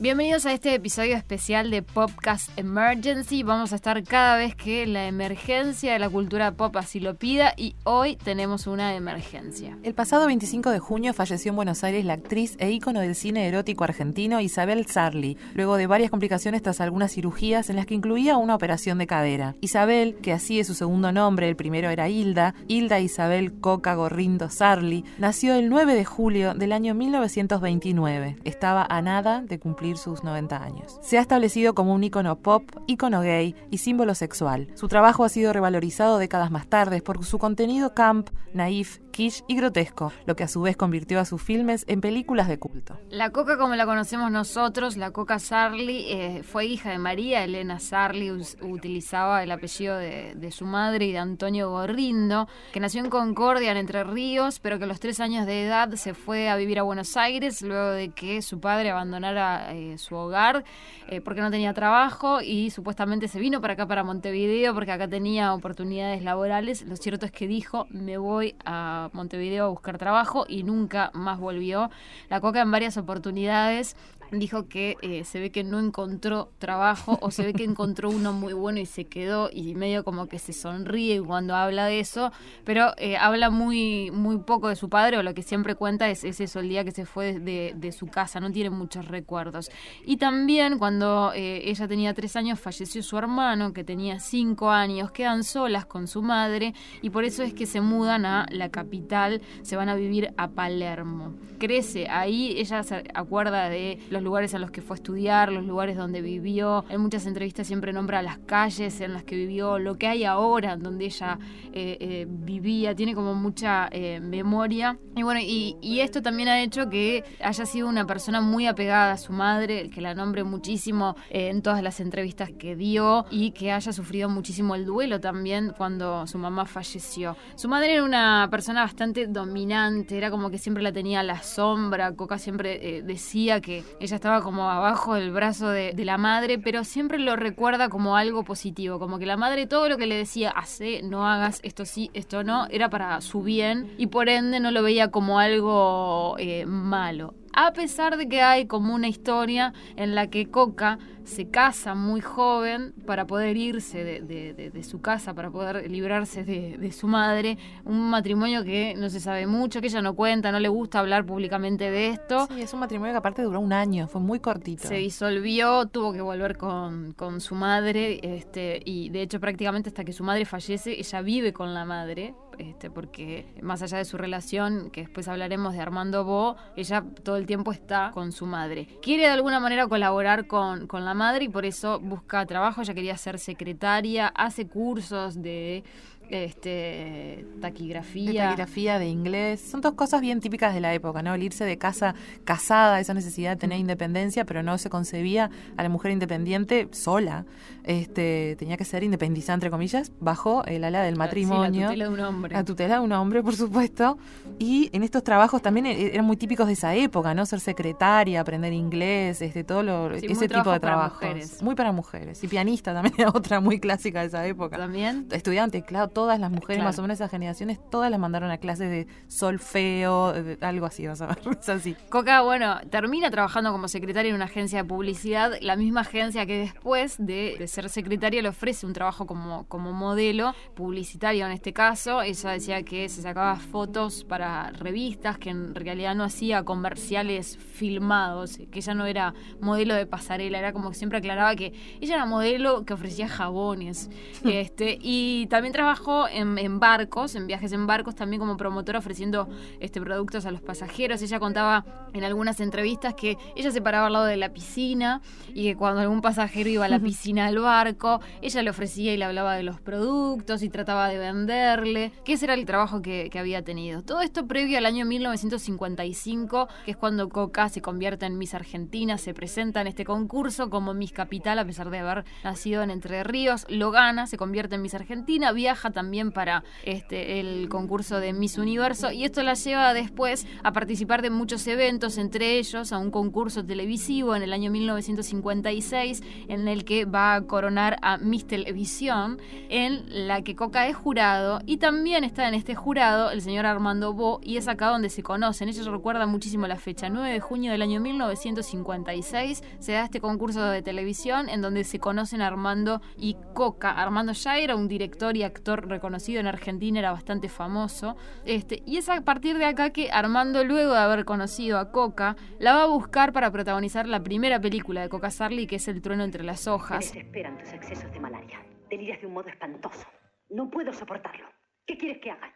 Bienvenidos a este episodio especial de Popcast Emergency. Vamos a estar cada vez que la emergencia de la cultura pop así lo pida y hoy tenemos una emergencia. El pasado 25 de junio falleció en Buenos Aires la actriz e ícono del cine erótico argentino Isabel Sarli, luego de varias complicaciones tras algunas cirugías en las que incluía una operación de cadera. Isabel, que así es su segundo nombre, el primero era Hilda, Hilda Isabel Coca Gorrindo Sarli, nació el 9 de julio del año 1929. Estaba a nada de cumplir sus 90 años. Se ha establecido como un ícono pop, ícono gay y símbolo sexual. Su trabajo ha sido revalorizado décadas más tarde por su contenido camp, naif, quiche y grotesco, lo que a su vez convirtió a sus filmes en películas de culto. La Coca como la conocemos nosotros, la Coca Sarli, eh, fue hija de María Elena Sarli, utilizaba el apellido de, su madre y de Antonio Gorrindo, que nació en Concordia, en Entre Ríos, pero que a los tres años de edad se fue a vivir a Buenos Aires luego de que su padre abandonara eh, su hogar eh, porque no tenía trabajo y supuestamente se vino para acá, para Montevideo, porque acá tenía oportunidades laborales. Lo cierto es que dijo, me voy a Montevideo a buscar trabajo y nunca más volvió. La Coca en varias oportunidades dijo que eh, se ve que no encontró trabajo o se ve que encontró uno muy bueno y se quedó y medio como que se sonríe cuando habla de eso, pero eh, habla muy muy poco de su padre o lo que siempre cuenta es, eso, el día que se fue de, de, su casa, no tiene muchos recuerdos. Y también cuando eh, ella tenía tres años falleció su hermano que tenía cinco años, quedan solas con su madre y por eso es que se mudan a la capital, se van a vivir a Palermo. Crece ahí, ella se acuerda de los lugares a los que fue a estudiar, los lugares donde vivió. En muchas entrevistas siempre nombra las calles en las que vivió, lo que hay ahora donde ella eh, eh, vivía. Tiene como mucha eh, memoria. Y bueno, y, y, esto también ha hecho que haya sido una persona muy apegada a su madre, que la nombre muchísimo en todas las entrevistas que dio y que haya sufrido muchísimo el duelo también cuando su mamá falleció. Su madre era una persona bastante dominante, era como que siempre la tenía a la sombra. Coca siempre decía que ella estaba como abajo del brazo de, la madre, pero siempre lo recuerda como algo positivo, como que la madre todo lo que le decía, hace, no hagas, esto sí, esto no, era para su bien y por ende no lo veía como algo eh, malo a pesar de que hay como una historia en la que Coca se casa muy joven para poder irse de, su casa, para poder librarse de, su madre, un matrimonio que no se sabe mucho, que ella no cuenta, no le gusta hablar públicamente de esto. Sí, es un matrimonio que aparte duró un año, fue muy cortito. Se disolvió, tuvo que volver con, con su madre, este, y de hecho prácticamente hasta que su madre fallece, ella vive con la madre, este, porque más allá de su relación, que después hablaremos de Armando Bo, ella todo el tiempo está con su madre. Quiere de alguna manera colaborar con, con la madre y por eso busca trabajo, ella quería ser secretaria, hace cursos de este taquigrafía. De taquigrafía, de inglés. Son dos cosas bien típicas de la época, ¿no? El irse de casa casada, esa necesidad de tener independencia, pero no se concebía a la mujer independiente sola. Este, tenía que ser independizada, entre comillas, bajo el ala del matrimonio. la tutela de un hombre. La tutela de un hombre, por supuesto. Y en estos trabajos también e-, eran muy típicos de esa época, ¿no? Ser secretaria, aprender inglés, este, todo lo, ese tipo de trabajo. Muy para mujeres. Y pianista también era otra muy clásica de esa época. También. Estudiante, claro, todas las mujeres, más o menos esas generaciones, todas las mandaron a clases de solfeo, algo así, vas a ver, es así. Coca, bueno, termina trabajando como secretaria en una agencia de publicidad, la misma agencia que después de, ser secretaria le ofrece un trabajo como, como modelo, publicitario en este caso. Ella decía que se sacaba fotos para revistas, que en realidad no hacía comerciales filmados, que ella no era modelo de pasarela, era como que siempre aclaraba que ella era modelo que ofrecía jabones. este, y también trabajó en, barcos, en viajes en barcos, también como promotora ofreciendo este, productos a los pasajeros. Ella contaba en algunas entrevistas que ella se paraba al lado de la piscina y que cuando algún pasajero iba a la piscina del barco, ella le ofrecía y le hablaba de los productos y trataba de venderle, que ese era el trabajo que, que había tenido. Todo esto previo al año 1955, que es cuando Coca se convierte en Miss Argentina, se presenta en este concurso como Miss Capital, a pesar de haber nacido en Entre Ríos, lo gana, se convierte en Miss Argentina, viaja también para este, el concurso de Miss Universo y esto la lleva después a participar de muchos eventos, entre ellos a un concurso televisivo en el año 1956 en el que va a coronar a Miss Televisión, en la que Coca es jurado y también está en este jurado el señor Armando Bo y es acá donde se conocen. Ellos recuerdan muchísimo la fecha, 9 de junio del año 1956 se da este concurso de televisión en donde se conocen Armando y Coca. Armando ya era un director y actor reconocido en Argentina, era bastante famoso. Este, y es a partir de acá que Armando, luego de haber conocido a Coca, la va a buscar para protagonizar la primera película de Coca Sarli, que es El trueno entre las hojas. Me desesperan tus excesos de malaria. Deliras de un modo espantoso. No puedo soportarlo. ¿Qué quieres que haga?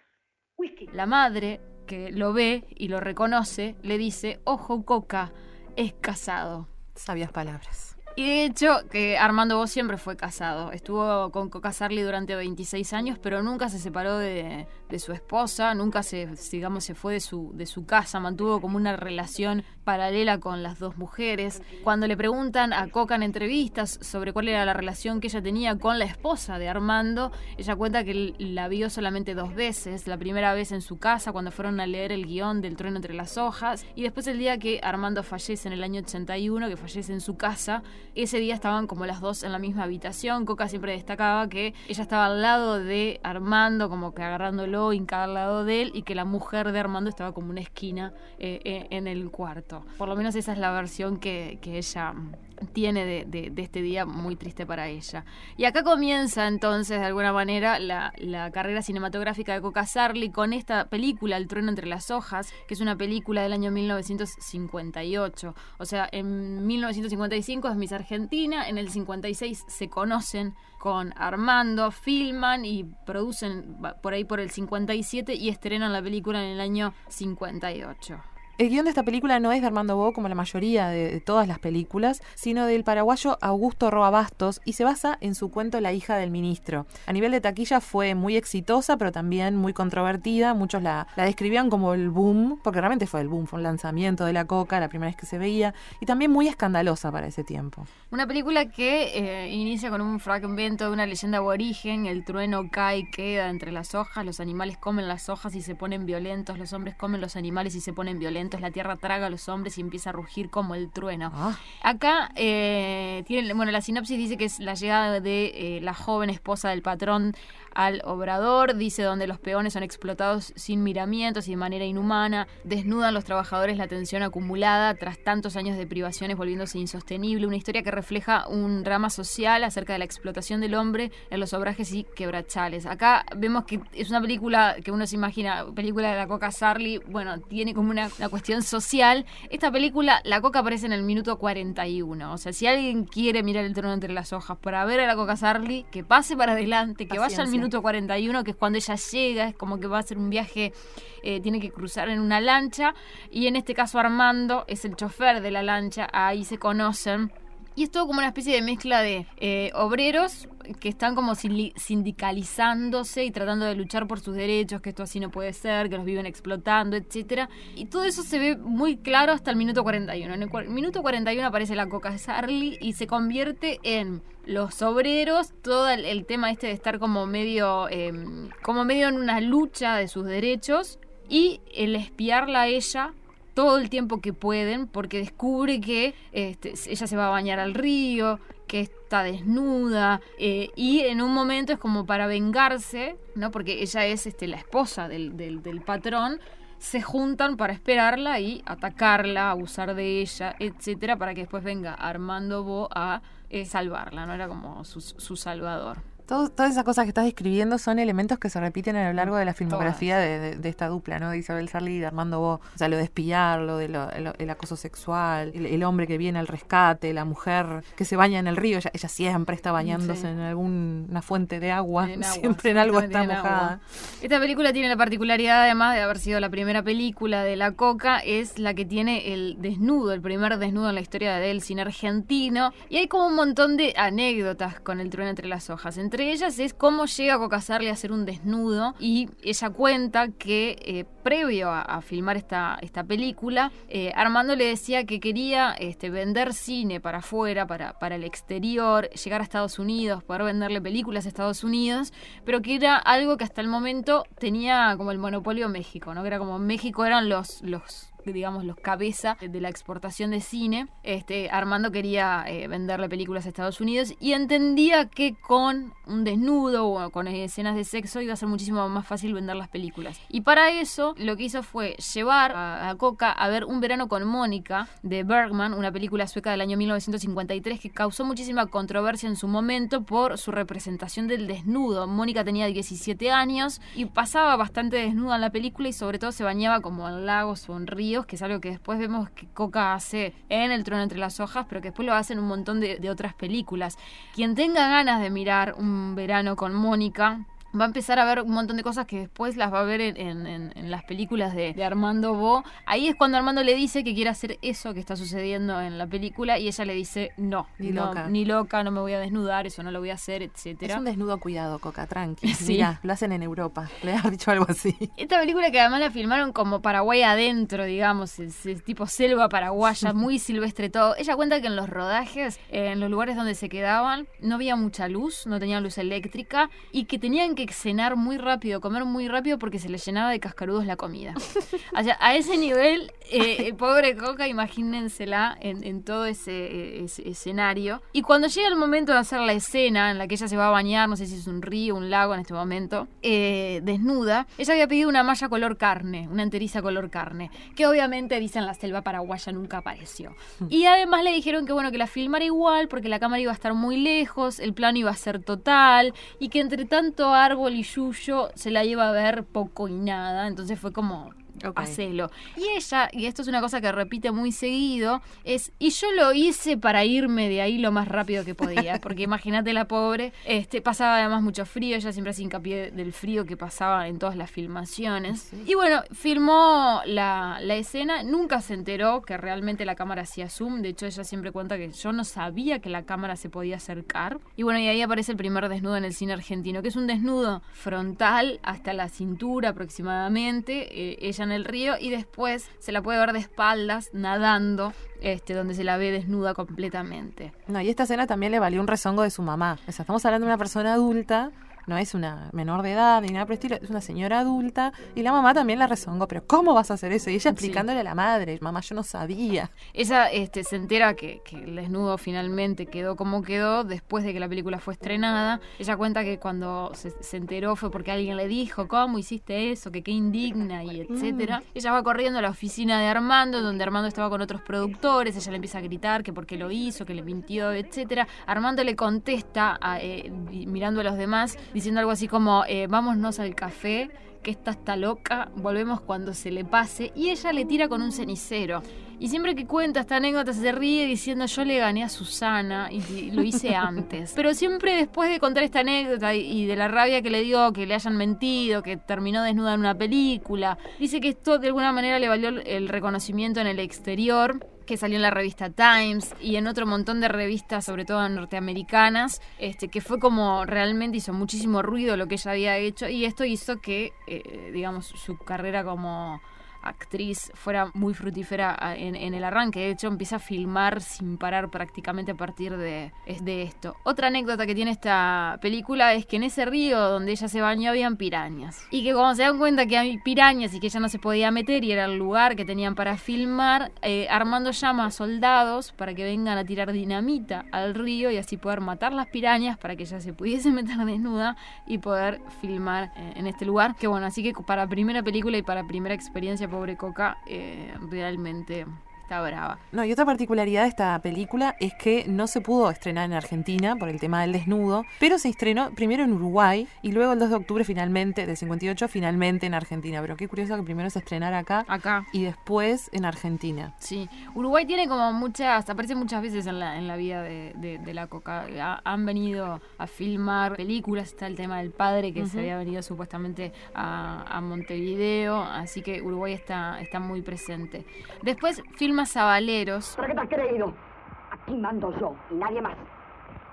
Whisky. La madre, que lo ve y lo reconoce, le dice, ojo Coca, es casado. Sabias palabras. Y de hecho, que Armando Vos siempre fue casado. Estuvo con Coca Sarli durante 26 años, pero nunca se separó de, de, su esposa, nunca se, digamos, se fue de su, de su casa, mantuvo como una relación paralela con las dos mujeres. Cuando le preguntan a Coca en entrevistas sobre cuál era la relación que ella tenía con la esposa de Armando, ella cuenta que la vio solamente dos veces. La primera vez en su casa, cuando fueron a leer el guion del trueno entre las hojas, y después el día que Armando fallece en el año 81, que fallece en su casa, ese día estaban como las dos en la misma habitación. Coca siempre destacaba que ella estaba al lado de Armando, como que agarrándolo, hincada al lado de él, y que la mujer de Armando estaba como una esquina eh, eh, en el cuarto. Por lo menos esa es la versión que, que ella tiene de, este día muy triste para ella. Y acá comienza entonces de alguna manera la, la, carrera cinematográfica de Coca Sarli con esta película El trueno entre las hojas, que es una película del año 1958. O sea, en 1955 es Miss Argentina, en el 56 se conocen con Armando, filman y producen por ahí por el 57 y estrenan la película en el año 58. El guion de esta película no es de Armando Bo como la mayoría de, todas las películas, sino del paraguayo Augusto Roa Bastos y se basa en su cuento La hija del ministro. A nivel de taquilla fue muy exitosa, pero también muy controvertida. Muchos la, la describían como el boom, porque realmente fue el boom, fue un lanzamiento de la coca, la primera vez que se veía, y también muy escandalosa para ese tiempo. Una película que eh, inicia con un fragmento de una leyenda aborigen, el trueno cae y queda entre las hojas, los animales comen las hojas y se ponen violentos, los hombres comen los animales y se ponen violentos la tierra traga a los hombres y empieza a rugir como el trueno. Ah. Acá, eh, tiene, bueno, la sinopsis dice que es la llegada de eh, la joven esposa del patrón al obrador, dice donde los peones son explotados sin miramientos y de manera inhumana, desnudan los trabajadores la tensión acumulada tras tantos años de privaciones volviéndose insostenible, una historia que refleja un drama social acerca de la explotación del hombre en los obrajes y quebrachales. Acá vemos que es una película que uno se imagina, película de la Coca Sarli, bueno, tiene como una, una cuestión social. Esta película, la Coca aparece en el minuto 41, o sea, si alguien quiere mirar el trono entre las hojas para ver a la Coca Sarli, que pase para adelante, que Paciencia. vaya al minuto 41, que es cuando ella llega, es como que va a hacer un viaje, eh, tiene que cruzar en una lancha, y en este caso Armando es el chofer de la lancha, ahí se conocen. Y es todo como una especie de mezcla de eh, obreros que están como sindicalizándose y tratando de luchar por sus derechos, que esto así no puede ser, que los viven explotando, etcétera. Y todo eso se ve muy claro hasta el minuto 41. En el minuto 41 aparece la Coca Sarli y se convierte en los obreros, todo el, tema este de estar como medio, eh, como medio en una lucha de sus derechos y el espiarla a ella todo el tiempo que pueden porque descubre que este, ella se va a bañar al río, que está desnuda eh, y en un momento es como para vengarse, ¿no? Porque ella es este, la esposa del, del, del patrón se juntan para esperarla y atacarla, abusar de ella, etcétera, para que después venga Armando Bo a eh, salvarla, ¿no? Era como su, su salvador. Todo, todas esas cosas que estás describiendo son elementos que se repiten a lo largo de la filmografía de, de, de, esta dupla, ¿no? De Isabel Sarli y de Armando Bo. O sea, lo de espiar, lo de lo, el, el, acoso sexual, el, el, hombre que viene al rescate, la mujer que se baña en el río. Ella, ella siempre está bañándose sí. en alguna fuente de agua. En agua siempre en algo está mojada. Agua. Esta película tiene la particularidad, además de haber sido la primera película de La Coca, es la que tiene el desnudo, el primer desnudo en la historia del cine argentino. Y hay como un montón de anécdotas con el trueno entre las hojas. Entre entre ellas es cómo llega Coca Sarli a hacer un desnudo y ella cuenta que eh, previo a, filmar esta, esta película, eh, Armando le decía que quería este, vender cine para afuera, para, para el exterior, llegar a Estados Unidos, poder venderle películas a Estados Unidos, pero que era algo que hasta el momento tenía como el monopolio México, ¿no? Que era como México eran los, los digamos, los cabeza de la exportación de cine. Este, Armando quería eh, venderle películas a Estados Unidos y entendía que con un desnudo o con escenas de sexo iba a ser muchísimo más fácil vender las películas. Y para eso lo que hizo fue llevar a, Coca a ver Un verano con Mónica de Bergman, una película sueca del año 1953 que causó muchísima controversia en su momento por su representación del desnudo. Mónica tenía 17 años y pasaba bastante desnuda en la película y sobre todo se bañaba como en lagos o en ríos que es algo que después vemos que Coca hace en El trono entre las hojas, pero que después lo hace en un montón de, de otras películas. Quien tenga ganas de mirar Un verano con Mónica, va a empezar a ver un montón de cosas que después las va a ver en, en, las películas de, Armando Bo. Ahí es cuando Armando le dice que quiere hacer eso que está sucediendo en la película y ella le dice no, ni loca, ni loca, no me voy a desnudar, eso no lo voy a hacer, etcétera. Es un desnudo cuidado, Coca, tranqui. Sí. lo hacen en Europa, le has dicho algo así. Esta película que además la filmaron como Paraguay adentro, digamos, es, tipo selva paraguaya, muy silvestre todo. Ella cuenta que en los rodajes, en los lugares donde se quedaban, no había mucha luz, no tenían luz eléctrica y que tenían que cenar muy rápido, comer muy rápido porque se le llenaba de cascarudos la comida. O sea, a ese nivel, eh, pobre Coca, imagínensela en, en todo ese, escenario. Y cuando llega el momento de hacer la escena en la que ella se va a bañar, no sé si es un río, un lago en este momento, eh, desnuda, ella había pedido una malla color carne, una enteriza color carne, que obviamente, dicen la selva paraguaya, nunca apareció. Y además le dijeron que bueno, que la filmara igual porque la cámara iba a estar muy lejos, el plano iba a ser total y que entre tanto árbol y Yuyo se la lleva a ver poco y nada. Entonces fue como Hacelo. Y ella, y esto es una cosa que repite muy seguido, es, y yo lo hice para irme de ahí lo más rápido que podía, porque imagínate la pobre, este, pasaba además mucho frío, ella siempre hace hincapié del frío que pasaba en todas las filmaciones. Y bueno, filmó la, la, escena, nunca se enteró que realmente la cámara hacía zoom, de hecho ella siempre cuenta que yo no sabía que la cámara se podía acercar. Y bueno, y ahí aparece el primer desnudo en el cine argentino, que es un desnudo frontal hasta la cintura aproximadamente. Eh, ella en el río y después se la puede ver de espaldas nadando, este, donde se la ve desnuda completamente. No, y esta escena también le valió un rezongo de su mamá. O sea, estamos hablando de una persona adulta no es una menor de edad ni nada por estilo, es una señora adulta y la mamá también la rezongó, pero ¿cómo vas a hacer eso? Y ella explicándole a la madre, mamá, yo no sabía. Ella este, se entera que, el desnudo finalmente quedó como quedó después de que la película fue estrenada. Ella cuenta que cuando se, enteró fue porque alguien le dijo, ¿cómo hiciste eso? Que qué indigna y etcétera. Mm. Ella va corriendo a la oficina de Armando, donde Armando estaba con otros productores, ella le empieza a gritar que por qué lo hizo, que le mintió, etcétera. Armando le contesta, eh, mirando a los demás, diciendo algo así como, eh, vámonos al café, que esta está loca, volvemos cuando se le pase, y ella le tira con un cenicero. Y siempre que cuenta esta anécdota se ríe diciendo yo le gané a Susana y lo hice antes. Pero siempre después de contar esta anécdota y de la rabia que le dio, que le hayan mentido, que terminó desnuda en una película, dice que esto de alguna manera le valió el reconocimiento en el exterior que salió en la revista Times y en otro montón de revistas, sobre todo norteamericanas, este, que fue como realmente hizo muchísimo ruido lo que ella había hecho y esto hizo que, eh, digamos, su carrera como actriz fuera muy fructífera ah, en, el arranque. De hecho, empieza a filmar sin parar prácticamente a partir de, de, esto. Otra anécdota que tiene esta película es que en ese río donde ella se bañó habían pirañas. Y que cuando se dan cuenta que hay pirañas y que ella no se podía meter y era el lugar que tenían para filmar, eh, Armando llama a soldados para que vengan a tirar dinamita al río y así poder matar las pirañas para que ella se pudiese meter desnuda y poder filmar eh, en este lugar. Que bueno, así que para primera película y para primera experiencia pobre Coca eh, realmente está brava. No, y otra particularidad de esta película es que no se pudo estrenar en Argentina por el tema del desnudo, pero se estrenó primero en Uruguay y luego el 2 de octubre finalmente, del 58, finalmente en Argentina. Pero qué curioso que primero se estrenara acá, acá. y después en Argentina. Sí, Uruguay tiene como muchas, aparece muchas veces en la, en la vida de, la Coca. han venido a filmar películas, está el tema del padre que se había venido supuestamente a, a Montevideo, así que Uruguay está, está muy presente. Después filma más ¿Para qué te has creído? Aquí mando yo y nadie más.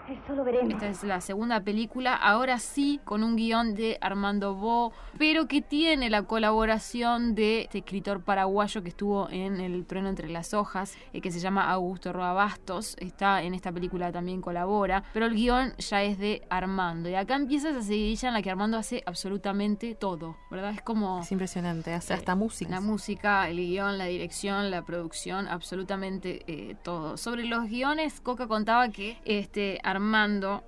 Eso lo veremos. Esta es la segunda película, ahora sí con un guion de Armando Bo, pero que tiene la colaboración de este escritor paraguayo que estuvo en El trueno entre las hojas, eh, que se llama Augusto Roa Bastos. Está en esta película también colabora, pero el guion ya es de Armando. Y acá empieza esa seguidilla en la que Armando hace absolutamente todo, ¿verdad? Es como... Es impresionante, hace hasta música. La música, el guion, la dirección, la producción, absolutamente eh, todo. Sobre los guiones, Coca contaba que este Armando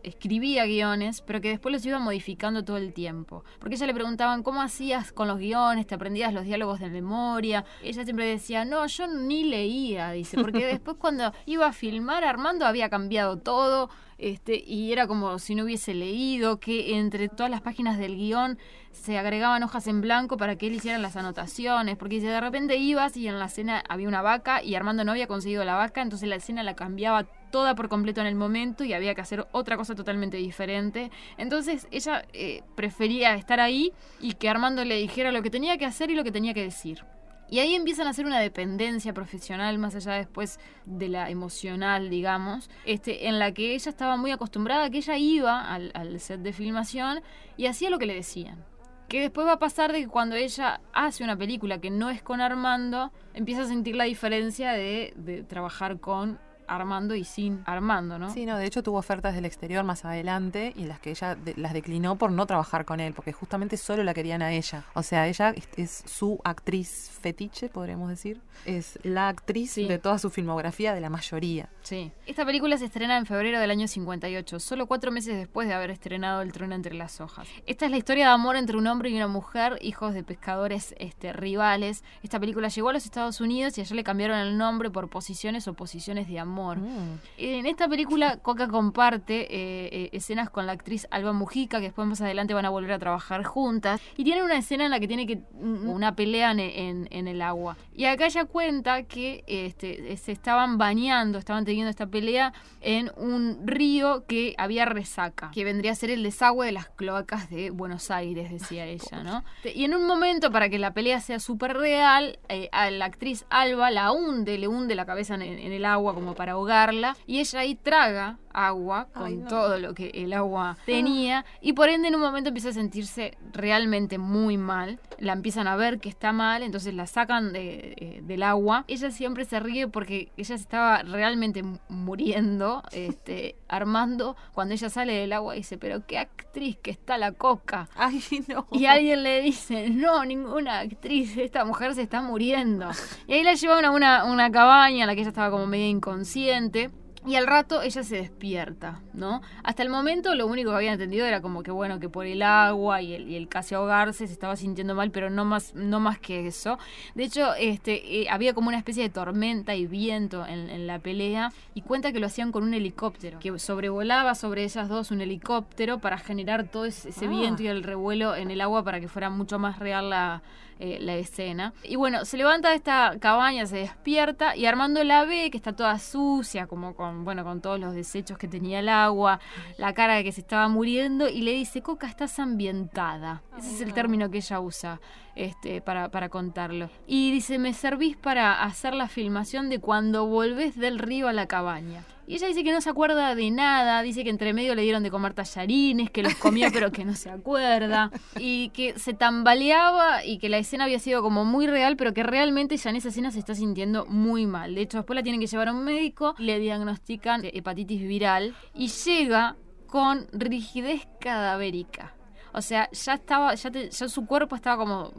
escribía guiones, pero que después los iba modificando todo el tiempo. Porque ella le preguntaban, ¿cómo hacías con los guiones? ¿Te aprendías los diálogos de memoria? Ella siempre decía, no, yo ni leía, dice, porque después cuando iba a filmar, Armando había cambiado todo. Este, y era como si no hubiese leído, que entre todas las páginas del guion se agregaban hojas en blanco para que él hiciera las anotaciones, porque de repente ibas y en la escena había una vaca y Armando no había conseguido la vaca, entonces la escena la cambiaba toda por completo en el momento y había que hacer otra cosa totalmente diferente. Entonces ella eh, prefería estar ahí y que Armando le dijera lo que tenía que hacer y lo que tenía que decir. Y ahí empiezan a hacer una dependencia profesional, más allá después de la emocional, digamos, este, en la que ella estaba muy acostumbrada, que ella iba al, set de filmación y hacía lo que le decían. Que después va a pasar de que cuando ella hace una película que no es con Armando, empieza a sentir la diferencia de, de trabajar con Armando y sin Armando, ¿no? Sí, no, de hecho tuvo ofertas del exterior más adelante y las que ella de- las declinó por no trabajar con él, porque justamente solo la querían a ella. O sea, ella es, es su actriz fetiche, podríamos decir. Es la actriz Sí. de toda su filmografía, de la mayoría. Sí. Esta película se estrena en febrero del año 58, solo cuatro meses después de haber estrenado El trono entre las hojas. Esta es la historia de amor entre un hombre y una mujer, hijos de pescadores este, rivales. Esta película llegó a los Estados Unidos y allá le cambiaron el nombre por Posiciones o Posiciones de Amor. Mm. En esta película, Coca comparte eh, eh, escenas con la actriz Alba Mujica, que después más adelante van a volver a trabajar juntas. Y tienen una escena en la que tiene que mm, una pelea en, en- en el agua. Y acá ella cuenta que este, se estaban bañando, estaban teniendo esta pelea en un río que había resaca, que vendría a ser el desagüe de las cloacas de Buenos Aires, decía ella, ¿no? Y en un momento, para que la pelea sea súper real, eh, a la actriz Alba la hunde, le hunde la cabeza en, en el agua como para ahogarla, y ella ahí traga agua con Ay, no. todo lo que el agua tenía, y por ende en un momento empieza a sentirse realmente muy mal, la empiezan a ver que está mal, entonces la sacan de- eh, del agua, ella siempre se ríe porque ella se estaba realmente mu- muriendo, este, Armando, cuando ella sale del agua dice, pero qué actriz que está la coca. Ay, no. Y alguien le dice, no, ninguna actriz, esta mujer se está muriendo. Y ahí la llevan a una, una cabaña en la que ella estaba como media inconsciente. Y al rato ella se despierta, ¿no? Hasta el momento lo único que había entendido era como que bueno, que por el agua y el, y el casi ahogarse se estaba sintiendo mal, pero no más, no más que eso. De hecho, este, eh, había como una especie de tormenta y viento en, en la pelea y cuenta que lo hacían con un helicóptero, que sobrevolaba sobre ellas dos un helicóptero para generar todo ese, ese Ah. viento y el revuelo en el agua para que fuera mucho más real la, eh, la escena. Y bueno, se levanta de esta cabaña, se despierta y Armando la ve que está toda sucia, como con, bueno, con todos los desechos que tenía el agua, la cara de que se estaba muriendo y le dice, Coca, estás ambientada. Ese es el término que ella usa este, para, para contarlo. Y dice, me servís para hacer la filmación de cuando volvés del río a la cabaña. Y ella dice que no se acuerda de nada, dice que entre medio le dieron de comer tallarines, que los comió pero que no se acuerda, y que se tambaleaba y que la escena había sido como muy real, pero que realmente ya en esa escena se está sintiendo muy mal. De hecho, después la tienen que llevar a un médico, le diagnostican hepatitis viral y llega con rigidez cadavérica. O sea, ya estaba, ya, te- ya su cuerpo estaba como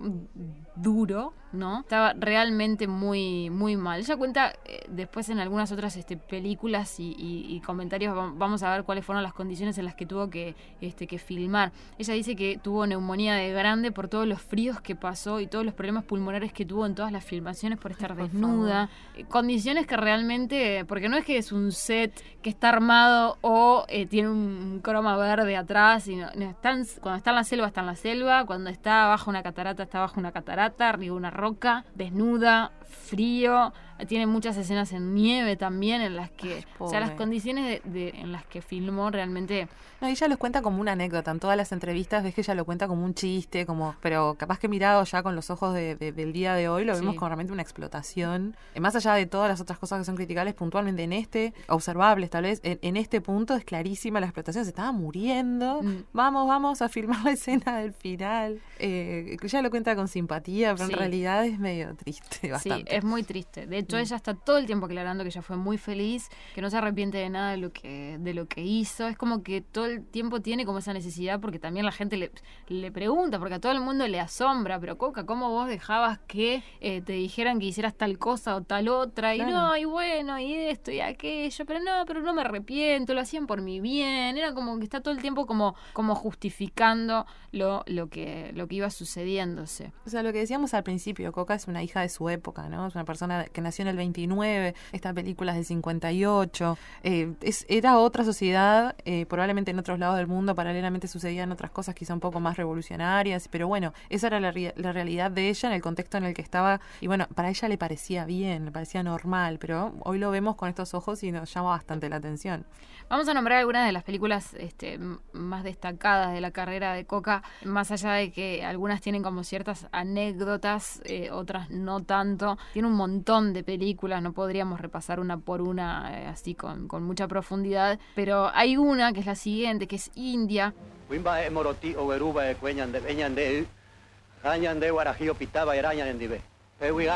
duro, ¿no? Estaba realmente muy, muy mal. Ella cuenta eh, después en algunas otras este, películas y, y- y comentarios, vam- vamos a ver cuáles fueron las condiciones en las que tuvo que, este, que filmar. Ella dice que tuvo neumonía de grande por todos los fríos que pasó y todos los problemas pulmonares que tuvo en todas las filmaciones por estar desnuda. Eh, Condiciones que realmente, porque no es que es un set que está armado o eh, tiene un croma verde atrás, sino, no, están, cuando está en la selva está en la selva, cuando está bajo una catarata está bajo una catarata, arriba de una roca, desnuda, frío, tiene muchas escenas en nieve también en las que, o sea, las condiciones de, de- en las que filmó realmente No, ella los cuenta como una anécdota. En todas las entrevistas ves que ella lo cuenta como un chiste, como, pero capaz que mirado ya con los ojos de- de- del día de hoy, lo vemos Sí. como realmente una explotación. Eh, Más allá de todas las otras cosas que son criticables, puntualmente en este, observables tal vez, en, en este punto es clarísima la explotación. Se estaba muriendo. Mm. Vamos, vamos a filmar la escena del final. Eh, ella lo cuenta con simpatía, pero Sí. en realidad es medio triste, bastante. Sí, es muy triste. De hecho, Mm. ella está todo el tiempo aclarando que ella fue muy feliz, que no se arrepiente de nada de lo que, de lo que hizo. Es como que todo el tiempo tiene como esa necesidad, porque también la gente le, le pregunta, porque a todo el mundo le asombra, pero Coca, ¿cómo vos dejabas que eh, te dijeran que hicieras tal cosa o tal otra? Y Claro. no, y bueno, y esto y aquello, pero no, pero no me arrepiento, lo hacían por mi bien. Era como que está todo el tiempo como, como justificando lo, lo, que, lo que iba sucediéndose. O sea, lo que decíamos al principio, Coca es una hija de su época, Es una persona que nació en el 29, esta película es del 58, eh, era otra sociedad, eh, probablemente en otros lados del mundo paralelamente sucedían otras cosas quizá un poco más revolucionarias, pero bueno, esa era la, rea- la realidad de ella en el contexto en el que estaba, y bueno, para ella le parecía bien, le parecía normal, pero hoy lo vemos con estos ojos y nos llama bastante la atención. Vamos a nombrar algunas de las películas este, más destacadas de la carrera de Coca, más allá de que algunas tienen como ciertas anécdotas, eh, otras no tanto. Tiene un montón de películas, no podríamos repasar una por una eh, así con, con mucha profundidad, pero hay una que es la siguiente, que es India.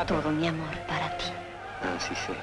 Todo mi amor para ti. Ah, sí sé.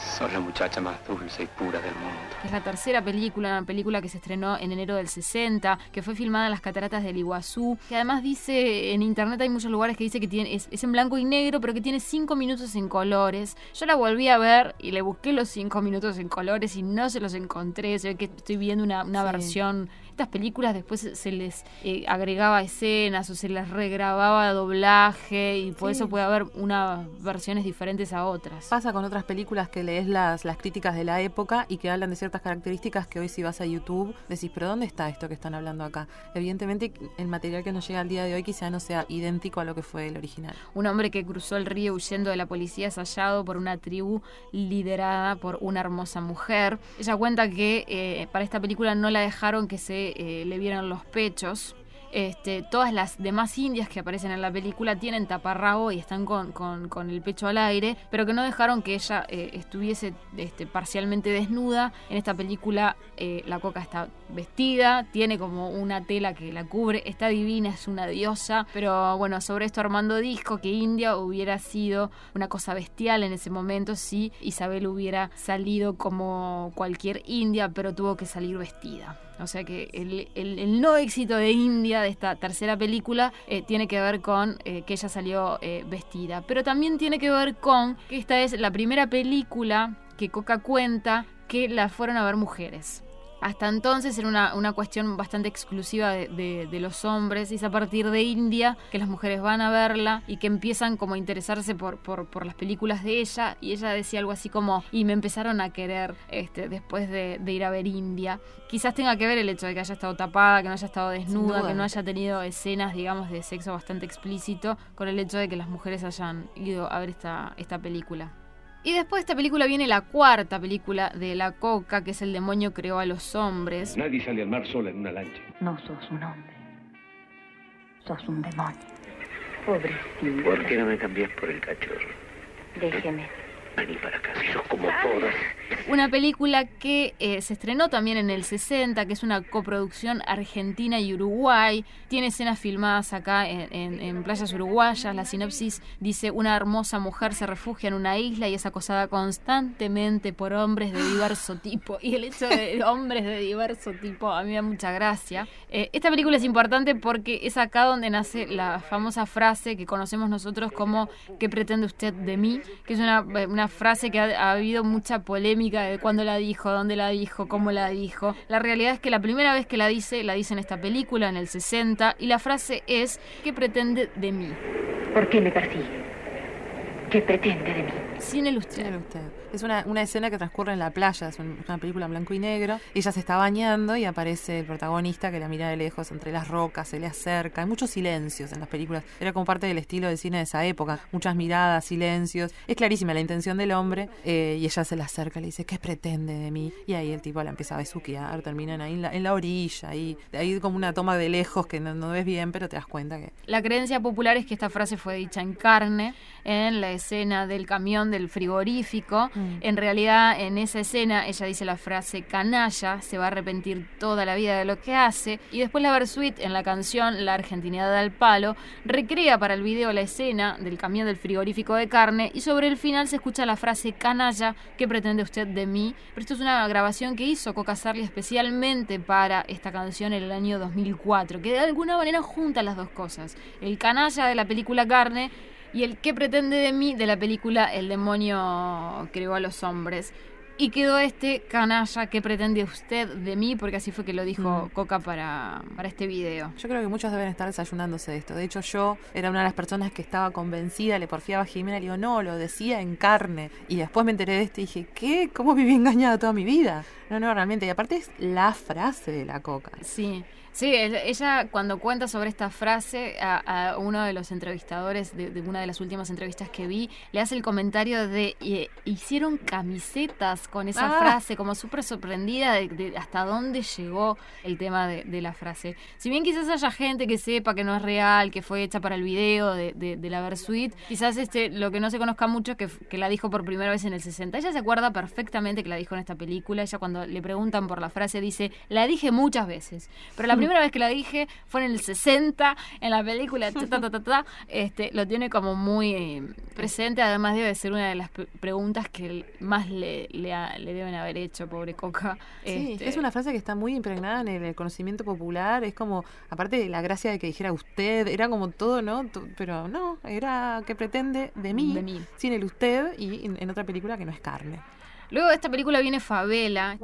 Sos la muchacha más dulce y pura del mundo. es la tercera película, una película que se estrenó en enero del 60, que fue filmada en las cataratas del Iguazú, que además dice, en internet hay muchos lugares que dice que tiene, es, es en blanco y negro, pero que tiene cinco minutos en colores. Yo la volví a ver y le busqué los cinco minutos en colores y no se los encontré, se ve que estoy viendo una, una Sí. versión... Estas películas después se- les eh, agregaba escenas o se les regrababa doblaje y por Sí. eso puede haber unas versiones diferentes a otras. Pasa con otras películas que lees las, las críticas de la época y que hablan de ciertas características que hoy si vas a YouTube decís, pero ¿dónde está esto que están hablando acá? Evidentemente el material que nos llega al día de hoy quizá no sea idéntico a lo que fue el original. Un hombre que cruzó el río huyendo de la policía es hallado por una tribu liderada por una hermosa mujer. Ella cuenta que eh, para esta película no la dejaron que se eh, le vieran los pechos. Este, todas las demás indias que aparecen en la película tienen taparrabo y están con, con- con el pecho al aire, pero que no dejaron que ella eh, estuviese este, parcialmente desnuda. En esta película eh, la coca está vestida, tiene como una tela que la cubre, está divina, es una diosa, pero bueno, sobre esto Armando dijo que India hubiera sido una cosa bestial en ese momento si Isabel hubiera salido como cualquier india, pero tuvo que salir vestida. O sea que el, no éxito de India, de esta tercera película, eh, tiene que ver con eh, que ella salió eh, vestida. Pero también tiene que ver con que esta es la primera película que Coca cuenta que la fueron a ver mujeres. Hasta entonces era una, una cuestión bastante exclusiva de, de- de los hombres y es a partir de India que las mujeres van a verla y que empiezan como a interesarse por, por, por las películas de ella y ella decía algo así como y me empezaron a querer este, después de, de ir a ver India. Quizás tenga que ver el hecho de que haya estado tapada, que no haya estado desnuda, que no haya tenido escenas digamos de sexo bastante explícito con el hecho de que las mujeres hayan ido a ver esta, esta película. Y después de esta película viene la cuarta película de La Coca, que es El demonio creó a los hombres. Nadie sale al mar sola en una lancha. No sos un hombre. Sos un demonio. Pobrecito. ¿Por qué no me cambias por el cachorro? Déjeme. Vení para acá, si sos como todas. Una película que eh, se estrenó también en el 60, que es una coproducción argentina y Uruguay. Tiene escenas filmadas acá en, en- en playas uruguayas. La sinopsis dice, una hermosa mujer se refugia en una isla y es acosada constantemente por hombres de diverso tipo. Y el hecho de hombres de diverso tipo a mí me da mucha gracia. Eh, esta película es importante porque es acá donde nace la famosa frase que conocemos nosotros como ¿qué pretende usted de mí? Que es una, una frase que ha, ha habido mucha polémica de cuándo la dijo, dónde la dijo, cómo la dijo. La realidad es que la primera vez que la dice, la dice en esta película, en el 60, y la frase es ¿qué pretende de mí? ¿Por qué me persigue? ¿Qué pretende de mí? Sin el usted. Sin el usted. Es una, una escena que transcurre en la playa, es un- una película en blanco y negro. Ella se está bañando y aparece el protagonista que la mira de lejos entre las rocas, se le acerca. Hay muchos silencios en las películas. Era como parte del estilo de cine de esa época. Muchas miradas, silencios. Es clarísima la intención del hombre eh, y ella se le acerca, le dice, ¿qué pretende de mí? Y ahí el tipo la empieza a besuquear, terminan ahí en la, en la orilla, ahí, ahí como una toma de lejos que no, no ves bien, pero te das cuenta que La creencia popular es que esta frase fue dicha en carne, en la escena del camión del frigorífico. Mm. En realidad, en esa escena, ella dice la frase canalla, se va a arrepentir toda la vida de lo que hace. Y después la Versuit, en la canción La Argentinidad al Palo, recrea para el video la escena del camión del frigorífico de carne y sobre el final se escucha la frase canalla, ¿qué pretende usted de mí? Pero esto es una grabación que hizo Coca Sarli especialmente para esta canción en el año 2004, que de alguna manera junta las dos cosas. El canalla de la película Carne y el qué pretende de mí de la película El demonio creó a los hombres. Y quedó este canalla, ¿qué pretende usted de mí? Porque así fue que lo dijo Mm. Coca para, para este video. Yo creo que muchos deben estar desayunándose de esto. De hecho, yo era una de las personas que estaba convencida, le porfiaba a Jimena, le digo, no, lo decía en carne. Y después me enteré de esto y dije, ¿qué? ¿Cómo viví engañada toda mi vida? No, no, realmente. Y aparte es la frase de la coca. Sí, sí, el- ella cuando cuenta sobre esta frase a, a uno de los entrevistadores de, de una de las últimas entrevistas que vi, le hace el comentario de eh, hicieron camisetas con esa Ah. frase, como súper sorprendida de, de hasta dónde llegó el tema de, de la frase. Si bien quizás haya gente que sepa que no es real, que fue hecha para el video de, de, de la Versuit, quizás este, lo que no se conozca mucho es que, que la dijo por primera vez en el 60. Ella se acuerda perfectamente que la dijo en esta película. Ella cuando le preguntan por la frase dice, la dije muchas veces, pero la primera vez que la dije fue en el 60, en la película, ta, ta, ta, ta, ta. este, lo tiene como muy eh, presente, además debe ser una de las preguntas que más le, le, ha- le deben haber hecho, pobre Coca. Sí, Este, es una frase que está muy impregnada en el, conocimiento popular. Es como, aparte de la gracia de que dijera usted, era como todo, ¿no? To- Pero no, era que pretende de mí, De mí. sin el usted y en, en otra película que no es carne. Luego de esta película viene Favela.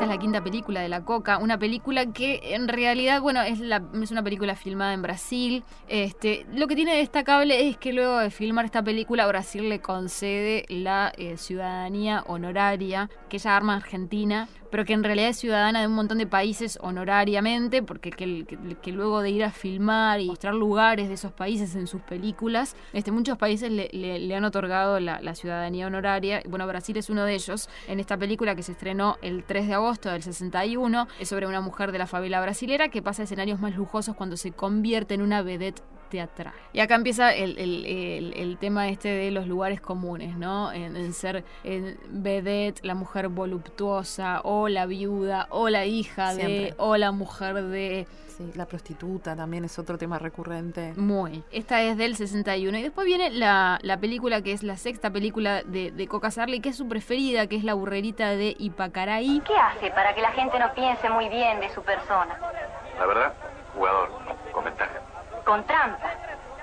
Esta es la quinta película de La Coca, una película que en realidad, bueno, es, la, es una película filmada en Brasil. Este, lo que tiene de destacable es que luego de filmar esta película, Brasil le concede la eh, ciudadanía honoraria que ella arma Argentina, pero que en realidad es ciudadana de un montón de países honorariamente, porque que, que- luego de ir a filmar y mostrar lugares de esos países en sus películas, este, muchos países le, han otorgado la, la ciudadanía honoraria. Bueno, Brasil es uno de ellos. En esta película que se estrenó el 3 de agosto del 61, es sobre una mujer de la favela brasilera que pasa a escenarios más lujosos cuando se convierte en una vedette teatral. Y acá empieza el, el- el- el tema este de los lugares comunes, ¿no? En, en ser en vedette, la mujer voluptuosa, o la viuda, o la hija de, o la mujer de... Sí, la prostituta también es otro tema recurrente. Muy. Esta es del 61. Y después viene la, la película que es la sexta película de, de Coca Sarli, que es su preferida, que es La burrerita de Ipacaraí. ¿Qué hace para que la gente no piense muy bien de su persona? La verdad, jugador, con ventaja. Con trampa.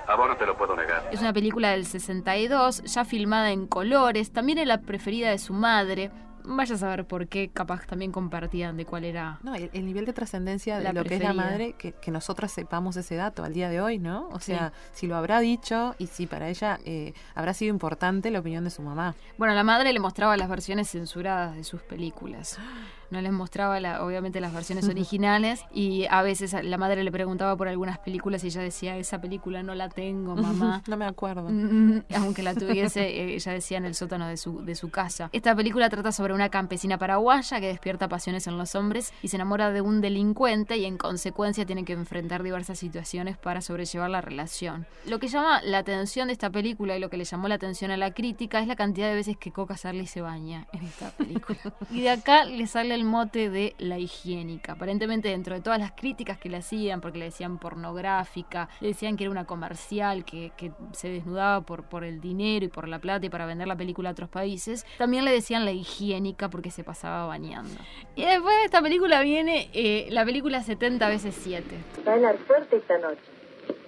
A vos no te lo puedo negar. Es una película del 62, ya filmada en colores. También es la preferida de su madre. Vaya a saber por qué, capaz también compartían de cuál era. No, el, el nivel de trascendencia de La lo que es la madre, que, que nosotras sepamos ese dato al día de hoy, ¿no? O Sí. sea, si lo habrá dicho y si para ella eh, habrá sido importante la opinión de su mamá. Bueno, la madre le mostraba las versiones censuradas de sus películas. No les mostraba, la- obviamente, las versiones originales y a veces la madre le preguntaba por algunas películas y ella decía, esa película no la tengo, mamá. no me acuerdo. Mm, Aunque la tuviese, eh, ella decía en el sótano de su, de su casa. Esta película trata sobre una campesina paraguaya que despierta pasiones en los hombres y se enamora de un delincuente y en consecuencia tiene que enfrentar diversas situaciones para sobrellevar la relación. Lo que llama la atención de esta película y lo que le llamó la atención a la crítica es la cantidad de veces que Coca Sarli se baña en esta película. Y de acá le sale el mote de la higiénica. Aparentemente dentro de todas las críticas que le hacían, porque le decían pornográfica, le decían que era una comercial, que, que se desnudaba por, por el dinero y por la plata y para vender la película a otros países, también le decían la higiénica porque se pasaba bañando. Y después de esta película viene eh, la película 70 veces 7. Va a helar fuerte esta noche.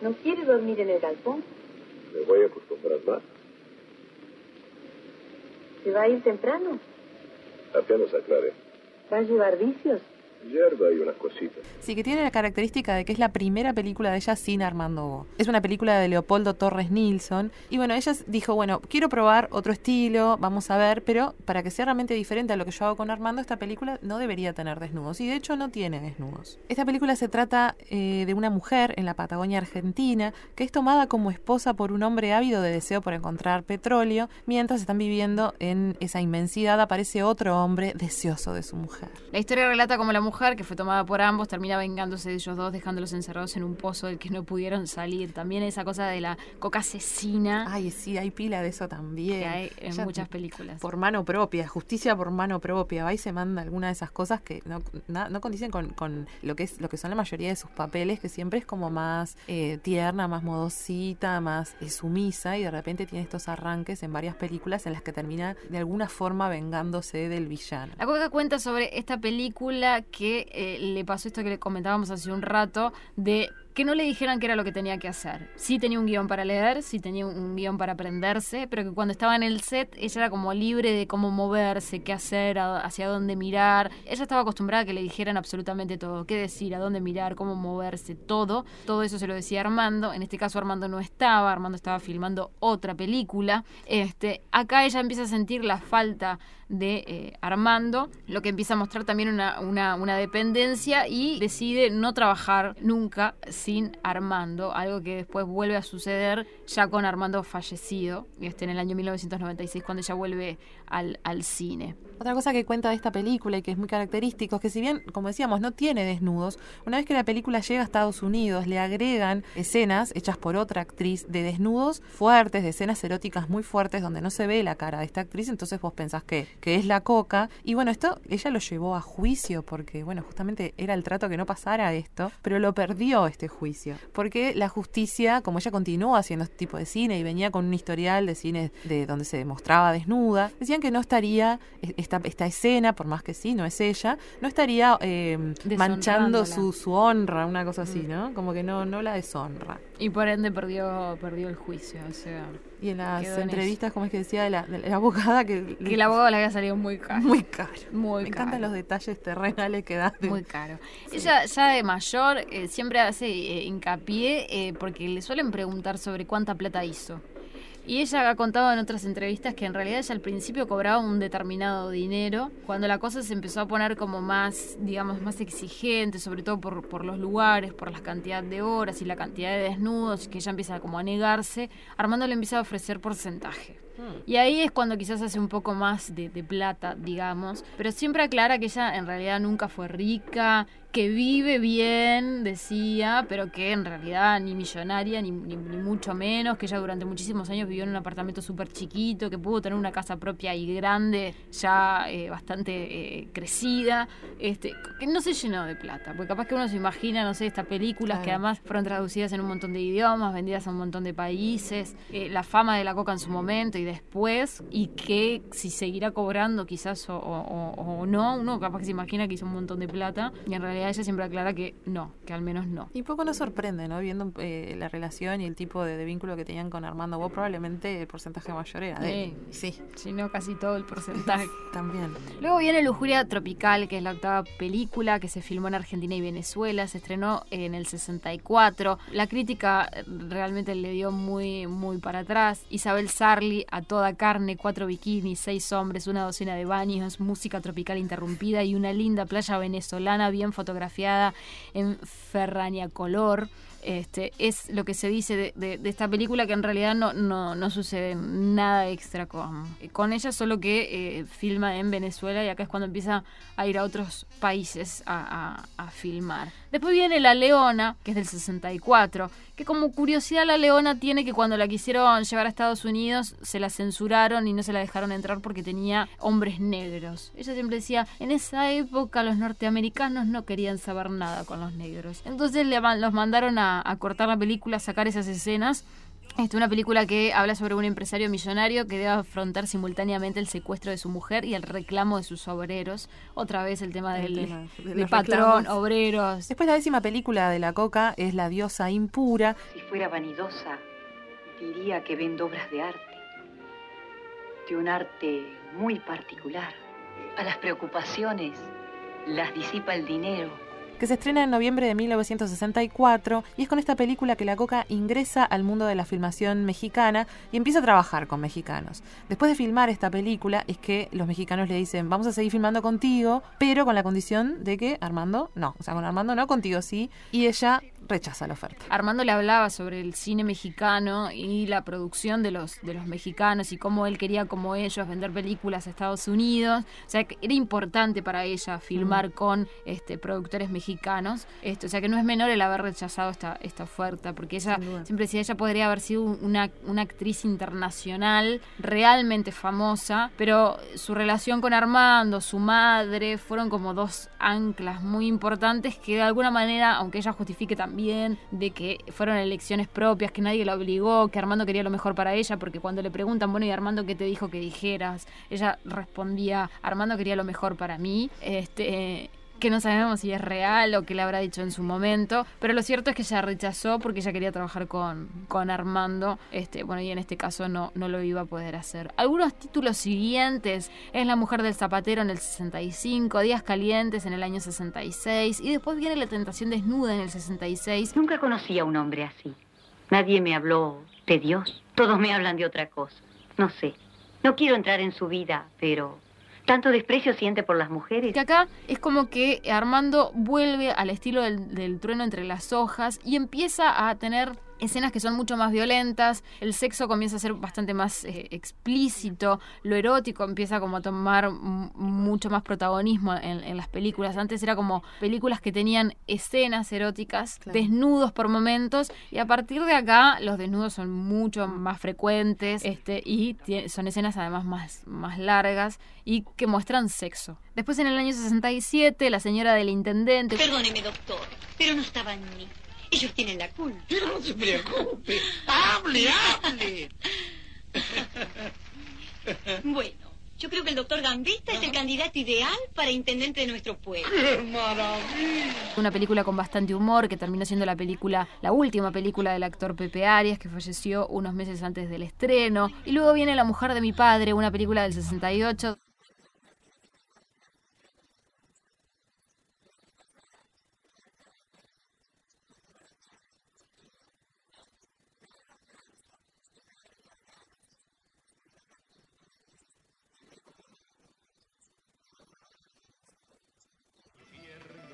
¿No quiere dormir en el galpón? Me voy a acostumbrar más. ¿Se va a ir temprano? Apenas aclare. ¿Va a llevar vicios? Hierba y unas cositas. Sí, que tiene la característica de que es la primera película de ella sin Armando Bo. Es una película de Leopoldo Torres Nilsson. Y bueno, ella dijo, bueno, quiero probar otro estilo, vamos a ver, pero para que sea realmente diferente a lo que yo hago con Armando, esta película no debería tener desnudos. Y de hecho no tiene desnudos. Esta película se trata eh, de una mujer en la Patagonia Argentina que es tomada como esposa por un hombre ávido de deseo por encontrar petróleo. Mientras están viviendo en esa inmensidad, aparece otro hombre deseoso de su mujer. La historia relata cómo la mujer, que fue tomada por ambos, termina vengándose de ellos dos, dejándolos encerrados en un pozo del que no pudieron salir. También esa cosa de la coca asesina. Ay, sí, hay pila de eso también. Que hay en muchas películas. Por mano propia, justicia por mano propia. Va y se manda alguna de esas cosas que no, na- no condicen con, con lo que es lo que son la mayoría de sus papeles, que siempre es como más eh, tierna, más modosita, más eh, sumisa, y de repente tiene estos arranques en varias películas en las que termina de alguna forma vengándose del villano. La Coca cuenta sobre esta película que eh, le pasó esto que le comentábamos hace un rato, de que no le dijeran qué era lo que tenía que hacer. Sí tenía un guion para leer, sí tenía un guion para aprenderse, pero que cuando estaba en el set ella era como libre de cómo moverse, qué hacer, hacia dónde mirar. Ella estaba acostumbrada a que le dijeran absolutamente todo, qué decir, a dónde mirar, cómo moverse, todo. Todo eso se lo decía Armando. En este caso Armando no estaba, Armando estaba filmando otra película. Este, acá ella empieza a sentir la falta de eh, Armando, lo que empieza a mostrar también una, una, una dependencia y decide no trabajar nunca sin Armando, algo que después vuelve a suceder ya con Armando fallecido, este, en el año 1996, cuando ella vuelve al, al cine. Otra cosa que cuenta de esta película y que es muy característico es que si bien, como decíamos, no tiene desnudos, una vez que la película llega a Estados Unidos le agregan escenas hechas por otra actriz de desnudos fuertes, de escenas eróticas muy fuertes donde no se ve la cara de esta actriz, entonces vos pensás que, que es la coca. Y bueno, esto ella lo llevó a juicio porque, bueno, justamente era el trato que no pasara esto, pero lo perdió este juicio. Porque la justicia, como ella continuó haciendo este tipo de cine y venía con un historial de cine de donde se mostraba desnuda, decían que no estaría eh, esta, esta escena, por más que sí, no es ella, no estaría eh, manchando su, su honra, una cosa así, ¿no? Como que no, no la deshonra. Y por ende perdió, perdió el juicio, o sea, Y en las en entrevistas, como es que decía de la, de la abogada, que, que el abogado le había salido muy caro. muy caro. Muy Me caro. encantan los detalles terrenales que da. Muy caro. Ella ya de mayor eh, siempre hace eh, hincapié eh, porque le suelen preguntar sobre cuánta plata hizo. Y ella ha contado en otras entrevistas que en realidad ella al principio cobraba un determinado dinero. Cuando la cosa se empezó a poner como más, digamos, más exigente, sobre todo por, por los lugares, por la cantidad de horas y la cantidad de desnudos, que ella empieza como a negarse, Armando le empieza a ofrecer porcentaje. Y ahí es cuando quizás hace un poco más de, de plata, digamos. Pero siempre aclara que ella en realidad nunca fue rica, que vive bien, decía, pero que en realidad ni millonaria, ni, ni- ni mucho menos, que ella durante muchísimos años vivió en un apartamento súper chiquito, que pudo tener una casa propia y grande, ya eh, bastante eh, crecida, este, que no se llenó de plata, porque capaz que uno se imagina, no sé, estas películas que además fueron traducidas en un montón de idiomas, vendidas a un montón de países, eh, la fama de la coca en su momento y después, y que si seguirá cobrando quizás o, o- o- o no, uno capaz que se imagina que hizo un montón de plata, y en realidad ella siempre aclara que no, que al menos no. Y poco nos sorprende, ¿no? Viendo eh, la relación y el tipo de, de vínculo que tenían con Armando Bo, probablemente el porcentaje mayor era de él. Sí, Si no, casi todo el porcentaje. también. Luego viene Lujuria Tropical, que es la octava película que se filmó en Argentina y Venezuela, se estrenó en el 64. La crítica eh, realmente le dio muy, muy para atrás. Isabel Sarli, a toda carne, cuatro bikinis, seis hombres, una docena de baños, música tropical interrumpida y una linda playa venezolana bien fotografiada en Ferrania color. Este, es lo que se dice de, de- de esta película que en realidad no, no, no sucede nada extra con, con ella, solo que eh, filma en Venezuela y acá es cuando empieza a ir a otros países a, a- a filmar. Después viene La Leona, que es del 64, que como curiosidad La Leona tiene que cuando la quisieron llevar a Estados Unidos se la censuraron y no se la dejaron entrar porque tenía hombres negros. Ella siempre decía, en esa época los norteamericanos no querían saber nada con los negros. Entonces le los mandaron a, a cortar la película, sacar esas escenas. Esta una película que habla sobre un empresario millonario que debe afrontar simultáneamente el secuestro de su mujer y el reclamo de sus obreros. Otra vez el tema El del tema de del los patrón, reclamos. obreros. Después la décima película de la coca es La diosa impura. Si fuera vanidosa, diría que vendo obras de arte. De un arte muy particular. A las preocupaciones las disipa el dinero. Que se estrena en noviembre de 1964 y es con esta película que la Coca ingresa al mundo de la filmación mexicana y empieza a trabajar con mexicanos. Después de filmar esta película es que los mexicanos le dicen vamos a seguir filmando contigo, pero con la condición de que Armando no, o sea, con Armando no, contigo sí, y ella rechaza la oferta. Armando le hablaba sobre el cine mexicano y la producción de los, de los mexicanos y cómo él quería, como ellos, vender películas a Estados Unidos. O sea, que era importante para ella filmar con este, productores mexicanos. Esto, o sea, que no es menor el haber rechazado esta, esta oferta, porque ella siempre decía, ella podría haber sido una, una actriz internacional realmente famosa, pero su relación con Armando, su madre, fueron como dos anclas muy importantes que de alguna manera, aunque ella justifique también de que fueron elecciones propias, que nadie la obligó, que Armando quería lo mejor para ella, porque cuando le preguntan, bueno, ¿y Armando qué te dijo que dijeras? Ella respondía, Armando quería lo mejor para mí. Este, que no sabemos si es real o que le habrá dicho en su momento, pero lo cierto es que ella rechazó porque ella quería trabajar con, con Armando, este, bueno, y en este caso no, no lo iba a poder hacer. Algunos títulos siguientes es La mujer del zapatero en el 65, Días calientes en el año 66, y después viene La tentación desnuda en el 66. Nunca conocí a un hombre así. Nadie me habló de Dios. Todos me hablan de otra cosa. No sé. No quiero entrar en su vida, pero tanto desprecio siente por las mujeres. Que acá es como que Armando vuelve al estilo del, del, trueno entre las hojas y empieza a tener escenas que son mucho más violentas, el sexo comienza a ser bastante más eh, explícito, lo erótico empieza como a tomar mucho más protagonismo en, en, las películas. Antes era como películas que tenían escenas eróticas, claro. desnudos por momentos, y a partir de acá los desnudos son mucho más frecuentes este, y son escenas además más, más largas y que muestran sexo. Después en el año 67, la señora del intendente... Perdóneme, doctor, pero no estaba en mí. Ellos tienen la culpa. Pero no se preocupe. Hable, hable. bueno, yo creo que el doctor Gambetta es el candidato ideal para intendente de nuestro pueblo. ¡Qué maravilla! Una película con bastante humor que terminó siendo la película, la última película del actor Pepe Arias, que falleció unos meses antes del estreno. Y luego viene La mujer de mi padre, una película del 68.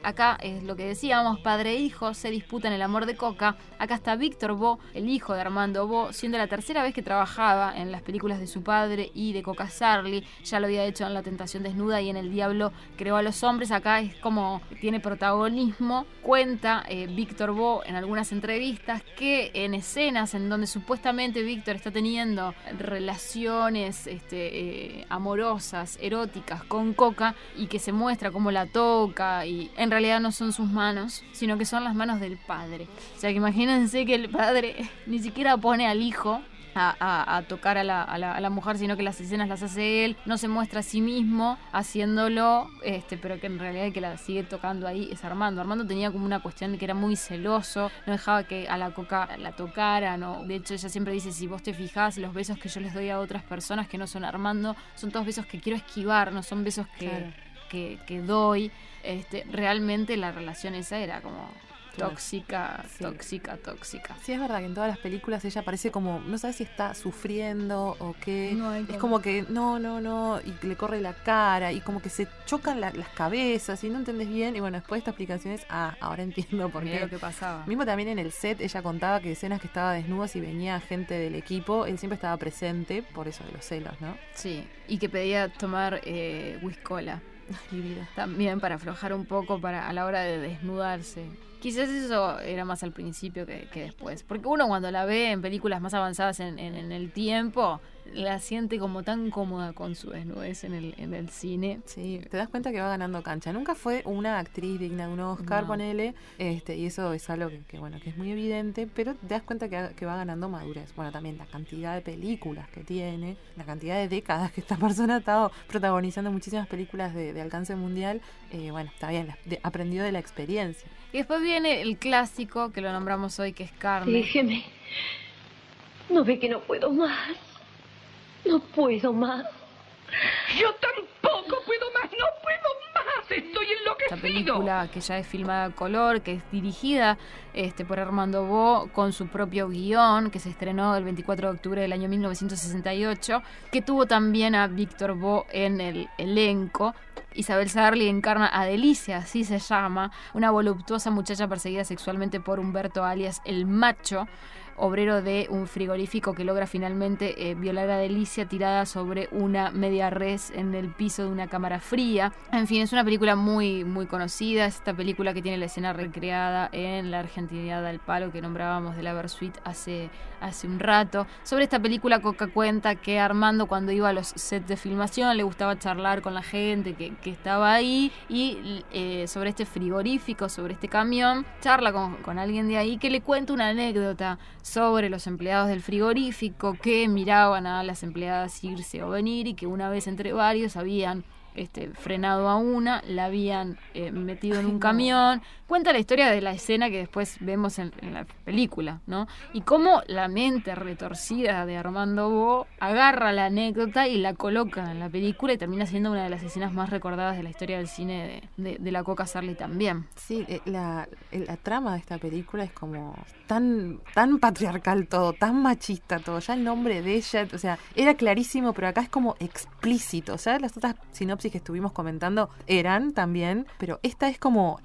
Acá es lo que decíamos, padre e hijo se disputan el amor de Coca. Acá está Víctor Bo, el hijo de Armando Bo, siendo la tercera vez que trabajaba en las películas de su padre y de Coca Sarli. Ya lo había hecho en La Tentación Desnuda y en El Diablo creó a los hombres. Acá es como tiene protagonismo. Cuenta eh, Víctor Bo en algunas entrevistas que en escenas en donde supuestamente Víctor está teniendo relaciones este, eh, amorosas, eróticas con Coca y que se muestra cómo la toca y en realidad no son sus manos, sino que son las manos del padre. O sea que imagínense que el padre ni siquiera pone al hijo a, tocar a la, a, la, mujer, sino que las escenas las hace él, no se muestra a sí mismo haciéndolo, este, pero que en realidad el que la sigue tocando ahí es Armando. Armando tenía como una cuestión que era muy celoso, no dejaba que a la coca la tocara, no. De hecho, ella siempre dice, si vos te fijás, los besos que yo les doy a otras personas que no son Armando, son todos besos que quiero esquivar, no son besos que. Que, que doy este, realmente la relación esa era como tóxica, sí. tóxica, tóxica. Sí, es verdad que en todas las películas ella parece como, no sabes si está sufriendo o qué. No es como que no, no, no, y le corre la cara y como que se chocan la, las cabezas y no entendés bien. Y bueno, después de estas explicaciones, ah, ahora entiendo por qué. lo que pasaba. Mismo también en el set ella contaba que escenas que estaba desnuda y venía gente del equipo, él siempre estaba presente, por eso de los celos, ¿no? Sí, y que pedía tomar eh, whiskola. También para aflojar un poco para a la hora de desnudarse. Quizás eso era más al principio que, que después. Porque uno cuando la ve en películas más avanzadas en, en, en, el tiempo, la siente como tan cómoda con su desnudez en el, en el cine. Sí, te das cuenta que va ganando cancha. Nunca fue una actriz digna de un Oscar, no. ponele, este, y eso es algo que, que, bueno, que es muy evidente, pero te das cuenta que, que, va ganando madurez. Bueno, también la cantidad de películas que tiene, la cantidad de décadas que esta persona ha estado protagonizando muchísimas películas de, de alcance mundial, eh, bueno, está bien, de, aprendió de la experiencia. Y después viene el clásico, que lo nombramos hoy, que es Carmen. Déjeme. No ve que no puedo más. No puedo más. Yo tampoco puedo más, no puedo más. Estoy enloquecida. esta película que ya es filmada a color, que es dirigida este, por Armando Bo con su propio guion, que se estrenó el 24 de octubre del año 1968, que tuvo también a Víctor Bo en el elenco. Isabel Sarli encarna a Delicia, así se llama, una voluptuosa muchacha perseguida sexualmente por Humberto alias el macho, obrero de un frigorífico que logra finalmente eh, violar a Delicia tirada sobre una media res en el piso de una cámara fría. En fin, es una película muy, muy conocida. Esta película que tiene la escena recreada en la Argentinidad al Palo que nombrábamos de la Versuit hace, hace un rato. Sobre esta película, Coca cuenta que Armando, cuando iba a los sets de filmación, le gustaba charlar con la gente que, que estaba ahí y eh, sobre este frigorífico, sobre este camión, charla con, con alguien de ahí que le cuenta una anécdota sobre los empleados del frigorífico que miraban a las empleadas irse o venir y que una vez entre varios habían este, frenado a una, la habían eh, metido en un camión. Cuenta la historia de la escena que después vemos en, la película, ¿no? Y cómo la mente retorcida de Armando Bo agarra la anécdota y la coloca en la película y termina siendo una de las escenas más recordadas de la historia del cine de, la Coca Sarli también. Sí, eh, la, la, trama de esta película es como tan, tan patriarcal todo, tan machista todo. Ya el nombre de ella, o sea, era clarísimo, pero acá es como explícito. O sea, las otras sinopsis que estuvimos comentando eran también, pero esta es como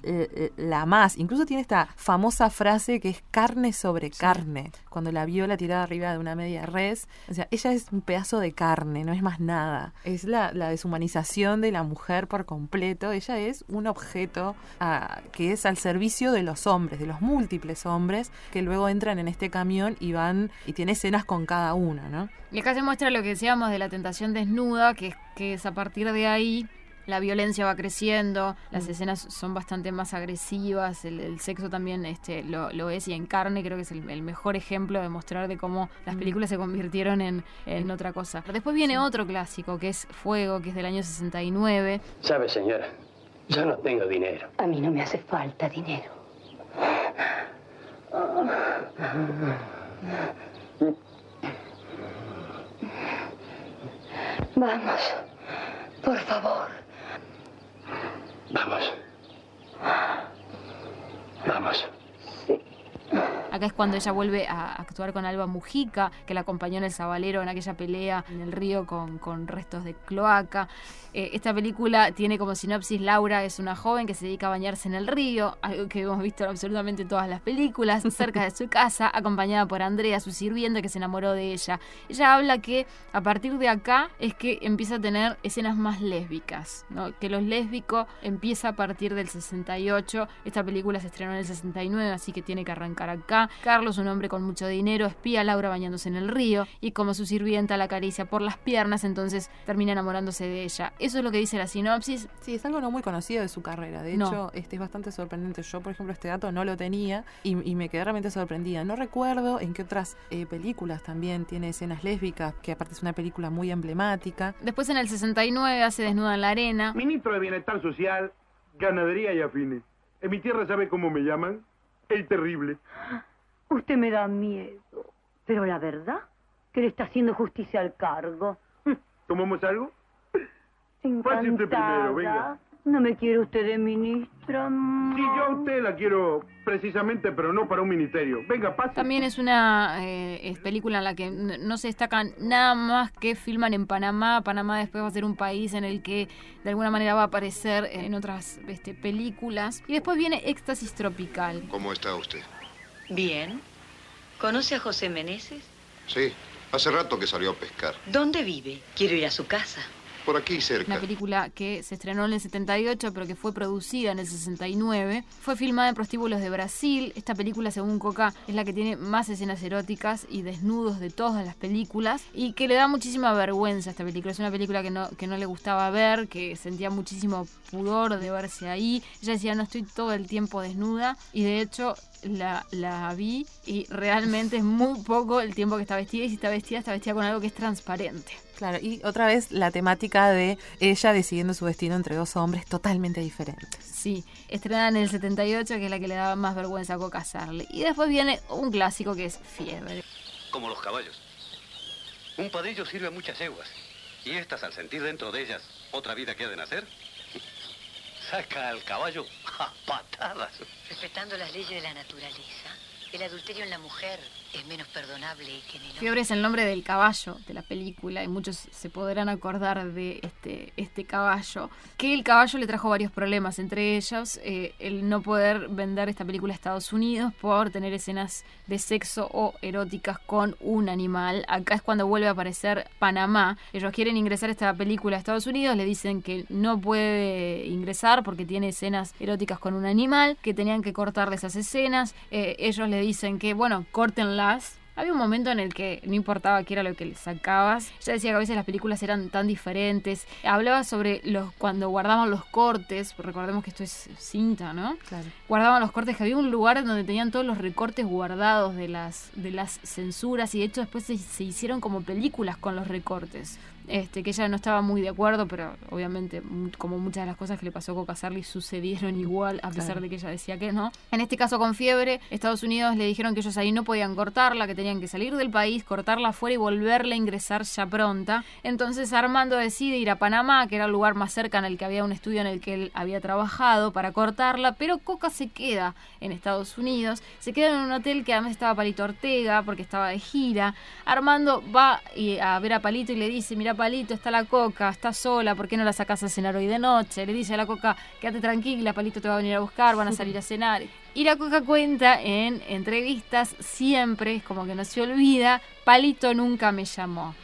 la más. Incluso tiene esta famosa frase que es carne sobre carne. Cuando la vio la tirada arriba de una media res, o sea, ella es un pedazo de carne, no es más nada. Es la, deshumanización de la mujer por completo. Ella es un objeto ah, que es al servicio de los hombres, de los múltiples hombres que luego entran en este camión y van y tiene escenas con cada uno, ¿no? Y acá se muestra lo que decíamos de la tentación desnuda, que, que es a partir de ahí la violencia va creciendo, las mm. escenas son bastante más agresivas, el, sexo también este, lo, lo, es y en carne creo que es el, mejor ejemplo de mostrar de cómo las mm. películas se convirtieron en, en otra cosa. Después viene otro clásico que es Fuego, que es del año 69. ¿Sabe, señora? Yo no tengo dinero. A mí no me hace falta dinero. Vamos, por favor. Vamos. Vamos. Acá es cuando ella vuelve a actuar con Alba Mujica, que la acompañó en el Sabalero en aquella pelea en el río con, con restos de cloaca. Eh, esta película tiene como sinopsis Laura es una joven que se dedica a bañarse en el río, algo que hemos visto en absolutamente todas las películas, cerca de su casa, acompañada por Andrea, su sirviente, que se enamoró de ella. Ella habla que a partir de acá es que empieza a tener escenas más lésbicas, ¿no? que los lésbicos empieza a partir del 68, esta película se estrenó en el 69, así que tiene que arrancar acá. Carlos, un hombre con mucho dinero, espía a Laura bañándose en el río y como su sirvienta la acaricia por las piernas, entonces termina enamorándose de ella. Eso es lo que dice la sinopsis. Sí, es algo no muy conocido de su carrera. De hecho, este es bastante sorprendente. Yo, por ejemplo, este dato no lo tenía y, me quedé realmente sorprendida. No recuerdo en qué otras eh, películas también tiene escenas lésbicas, que aparte es una película muy emblemática. Después en el 69 hace Desnuda en la Arena. Ministro de Bienestar Social, Ganadería y Afines. En mi tierra, ¿sabe cómo me llaman? El Terrible. Usted me da miedo. Pero la verdad, que le está haciendo justicia al cargo. ¿Tomamos algo? Encantada. Pase usted primero, venga. ¿No me quiere usted de ministra? Sí, yo a usted la quiero precisamente, pero no para un ministerio. Venga, pase. También es una eh, película en la que no se destacan nada más que filman en Panamá. Panamá después va a ser un país en el que de alguna manera va a aparecer en otras este, películas. Y después viene Éxtasis Tropical. ¿Cómo está usted? Bien. ¿Conoce a José Meneses? Sí, hace rato que salió a pescar. ¿Dónde vive? Quiero ir a su casa. Por aquí cerca. Una película que se estrenó en el 78, pero que fue producida en el 69. Fue filmada en prostíbulos de Brasil. Esta película, según Coca, es la que tiene más escenas eróticas y desnudos de todas las películas. Y que le da muchísima vergüenza a esta película. Es una película que no, que no le gustaba ver, que sentía muchísimo pudor de verse ahí. Ella decía, no estoy todo el tiempo desnuda. Y de hecho, la, la, vi y realmente es muy poco el tiempo que está vestida y si está vestida, está vestida con algo que es transparente. Claro, y otra vez la temática de ella decidiendo su destino entre dos hombres totalmente diferentes. Sí, estrenada en el 78, que es la que le daba más vergüenza a Coca. Y después viene un clásico que es Fiebre. Como los caballos. Un padrillo sirve a muchas yeguas. Y estas, al sentir dentro de ellas otra vida que ha de nacer, saca al caballo a patadas. Respetando las leyes de la naturaleza, el adulterio en la mujer es menos perdonable que en el. Fiebre es el nombre del caballo de la película y muchos se podrán acordar de este, este caballo. Que el caballo le trajo varios problemas, entre ellos eh, el no poder vender esta película a Estados Unidos por tener escenas de sexo o eróticas con un animal. Acá es cuando vuelve a aparecer Panamá. Ellos quieren ingresar esta película a Estados Unidos, le dicen que no puede ingresar porque tiene escenas eróticas con un animal, que tenían que cortarle esas escenas. Eh, ellos le dicen que, bueno, Había un momento en el que no importaba qué era lo que le sacabas. Ella decía que a veces las películas eran tan diferentes. Hablaba sobre los cuando guardaban los cortes. Recordemos que esto es cinta, ¿no? Claro. Guardaban los cortes, que había un lugar donde tenían todos los recortes guardados de las, de las censuras. Y de hecho después se, se hicieron como películas con los recortes. Este, que ella no estaba muy de acuerdo, pero obviamente, como muchas de las cosas que le pasó a Coca Sarli sucedieron igual, a pesar Claro. de que ella decía que no. En este caso, con fiebre, Estados Unidos le dijeron que ellos ahí no podían cortarla, que tenían que salir del país, cortarla afuera y volverla a ingresar ya pronta. Entonces, Armando decide ir a Panamá, que era el lugar más cerca en el que había un estudio en el que él había trabajado, para cortarla, pero Coca se queda en Estados Unidos, se queda en un hotel que además estaba Palito Ortega, porque estaba de gira. Armando va a ver a Palito y le dice, mira Palito, está la Coca, está sola, ¿por qué no la sacas a cenar hoy de noche? Le dice a la Coca, quédate tranquila, Palito te va a venir a buscar, van a salir a cenar. Y la Coca cuenta en entrevistas, siempre, es como que no se olvida, Palito nunca me llamó.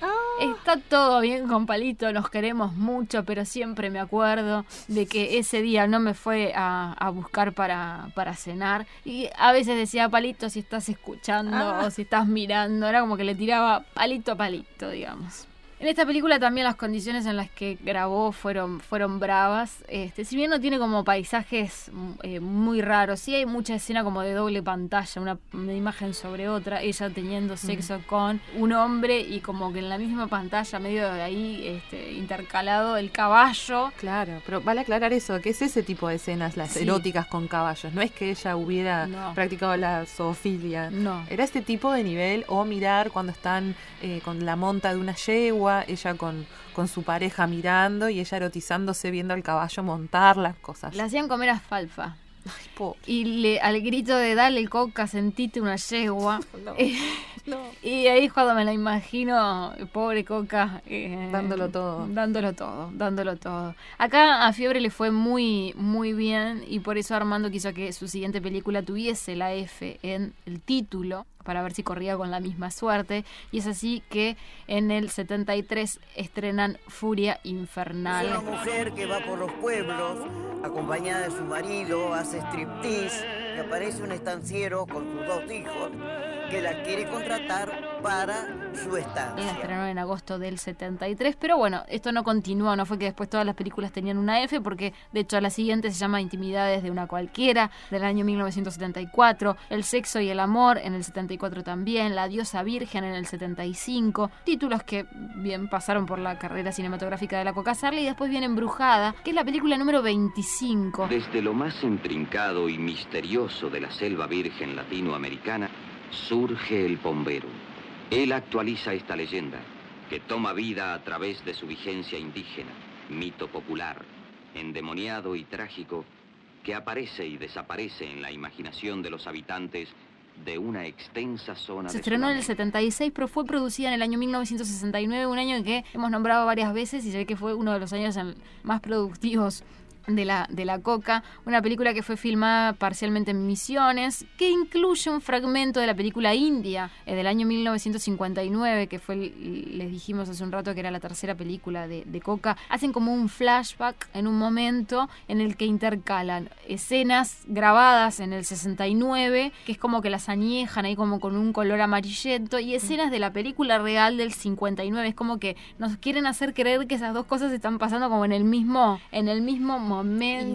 Está todo bien con Palito, nos queremos mucho, pero siempre me acuerdo de que ese día no me fue a, a buscar para, para cenar. Y a veces decía, Palito, si estás escuchando Ah. o si estás mirando, era como que le tiraba palito a palito, digamos. En esta película también las condiciones en las que grabó fueron, fueron bravas. Este, si bien no tiene como paisajes eh, muy raros, sí hay mucha escena como de doble pantalla, una, una imagen sobre otra, ella teniendo sexo con un hombre y como que en la misma pantalla, medio de ahí este, intercalado, el caballo. Claro, pero vale aclarar eso, que es ese tipo de escenas, las Sí. eróticas con caballos. No es que ella hubiera No. practicado la zoofilia. No. Era este tipo de nivel, o mirar cuando están eh, con la monta de una yegua, ella con, con su pareja mirando y ella erotizándose viendo al caballo montar las cosas. Le hacían comer alfalfa. Ay, pobre. Y le, al grito de dale coca, sentite una yegua. No, Eh, no. Y ahí es cuando me la imagino, pobre Coca. eh, Dándolo todo. Dándolo todo, dándolo todo. Acá a Fiebre le fue muy, muy bien y por eso Armando quiso que su siguiente película tuviese la F en el título para ver si corría con la misma suerte. Y es así que en el 73 estrenan Furia Infernal. Una mujer que va por los pueblos, acompañada de su marido, hace striptease, aparece un estanciero con sus dos hijos que la quiere contratar para su La estancia. estrenaron en agosto del 73, pero bueno, esto no continuó, no fue que después todas las películas tenían una F, porque de hecho la siguiente se llama Intimidades de una cualquiera, del año 1974, El sexo y el amor en el 74 también, La diosa virgen en el 75, títulos que bien pasaron por la carrera cinematográfica de la Coca Sarli y después viene Embrujada, que es la película número 25. Desde lo más intrincado y misterioso de la selva virgen latinoamericana surge el bombero. Él actualiza esta leyenda, que toma vida a través de su vigencia indígena, mito popular, endemoniado y trágico, que aparece y desaparece en la imaginación de los habitantes de una extensa zona Se estrenó en el Sudamérica. 76, pero fue producida en el año 1969, un año en que hemos nombrado varias veces y ve que fue uno de los años más productivos de la, de la Coca, una película que fue filmada parcialmente en Misiones, que incluye un fragmento de la película India eh, del año 1959, que fue, les dijimos hace un rato que era la tercera película de, de Coca. Hacen como un flashback en un momento en el que intercalan escenas grabadas en el 69, que es como que las añejan ahí como con un color amarillento, y escenas de la película real del 59. Es como que nos quieren hacer creer que esas dos cosas están pasando como en el mismo, en el mismo momento.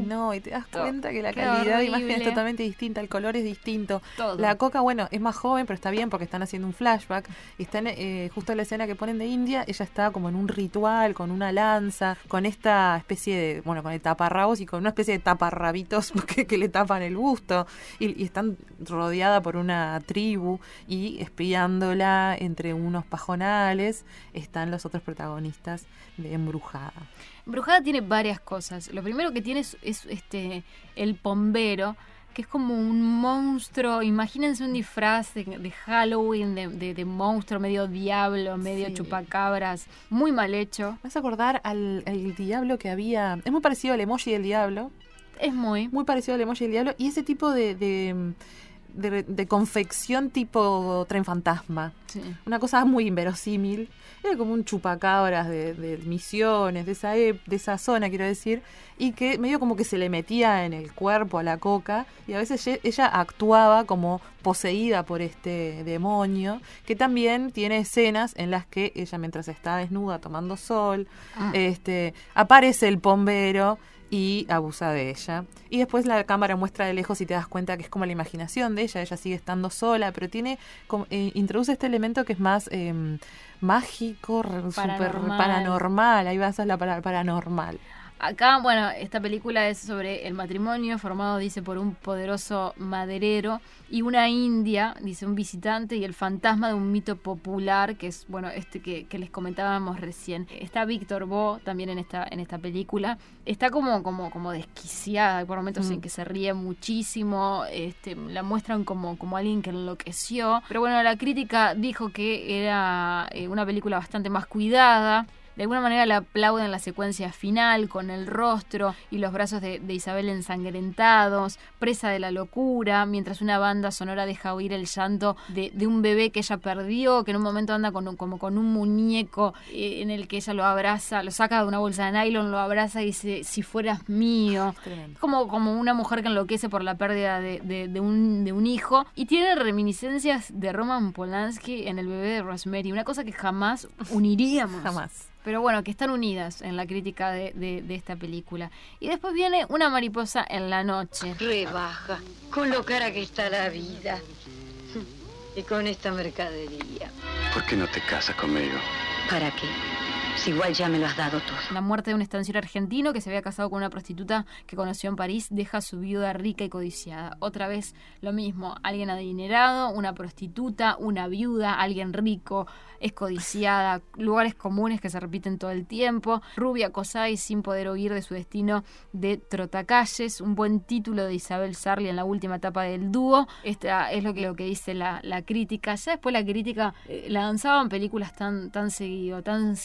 Y no, y te das cuenta que la Qué calidad de imagen es totalmente distinta, el color es distinto. Todo. La coca, bueno, es más joven, pero está bien porque están haciendo un flashback. Y están eh, justo en la escena que ponen de India, ella está como en un ritual, con una lanza, con esta especie de, bueno, con el taparrabos y con una especie de taparrabitos que, que le tapan el busto. Y, y están rodeada por una tribu y espiándola entre unos pajonales están los otros protagonistas de Embrujada. Embrujada tiene varias cosas. Lo primero que tiene es, es, este el pombero, que es como un monstruo. Imagínense un disfraz de, de Halloween, de, de- de monstruo, medio diablo, medio Sí. chupacabras, muy mal hecho. Me hace acordar al, al diablo que había. Es muy parecido al emoji del diablo. Es muy. Muy parecido al emoji del diablo. Y ese tipo de, de, confección tipo tren fantasma. Sí. Una cosa muy inverosímil. Era como un chupacabras de, de misiones, de esa, de esa zona, quiero decir. Y que medio como que se le metía en el cuerpo a la coca. Y a veces ella actuaba como poseída por este demonio. Que también tiene escenas en las que ella, mientras está desnuda tomando sol, Ah. este, aparece el pombero y abusa de ella. Y después la cámara muestra de lejos y te das cuenta que es como la imaginación de ella, ella sigue estando sola, pero tiene como- eh, introduce este elemento que es más em, mágico, re- super Paranormal. paranormal, ahí va a la palabra paranormal. Acá, bueno, esta película es sobre el matrimonio formado, dice, por un poderoso maderero y una india, dice, un visitante y el fantasma de un mito popular, que es, bueno, este que, que les comentábamos recién. Está Víctor Bo también en esta, en esta película. Está como, como, como desquiciada, hay por momentos Mm. en que se ríe muchísimo, este, la muestran como, como alguien que enloqueció. Pero bueno, la crítica dijo que era eh, una película bastante más cuidada. De alguna manera le aplauden la secuencia final con el rostro y los brazos de, de Isabel ensangrentados, presa de la locura, mientras una banda sonora deja oír el llanto de, de un bebé que ella perdió, que en un momento anda con un- como con un muñeco eh, en el que ella lo abraza, lo saca de una bolsa de nylon, lo abraza y dice, si fueras mío. Tremendo. Como, como una mujer que enloquece por la pérdida de, de- de un, de un hijo y tiene reminiscencias de Roman Polanski en El bebé de Rosemary, una cosa que jamás uniríamos. Jamás. Pero bueno, que están unidas en la crítica de, de- de esta película. Y después viene Una mariposa en la noche. Rebaja, con lo cara que está la vida. Y con esta mercadería. ¿Por qué no te casas conmigo? ¿Para qué? Igual ya me lo has dado todo. La muerte de un estanciero argentino que se había casado con una prostituta que conoció en París deja a su viuda rica y codiciada. Otra vez lo mismo, alguien adinerado, una prostituta, una viuda, alguien rico, es codiciada, lugares comunes que se repiten todo el tiempo, rubia Cosay sin poder huir de su destino de trotacalles, un buen título de Isabel Sarli en la última etapa del dúo. Esta es lo que, lo que dice la, la crítica. Ya después la crítica eh, lanzaban películas tan, tan seguido, tan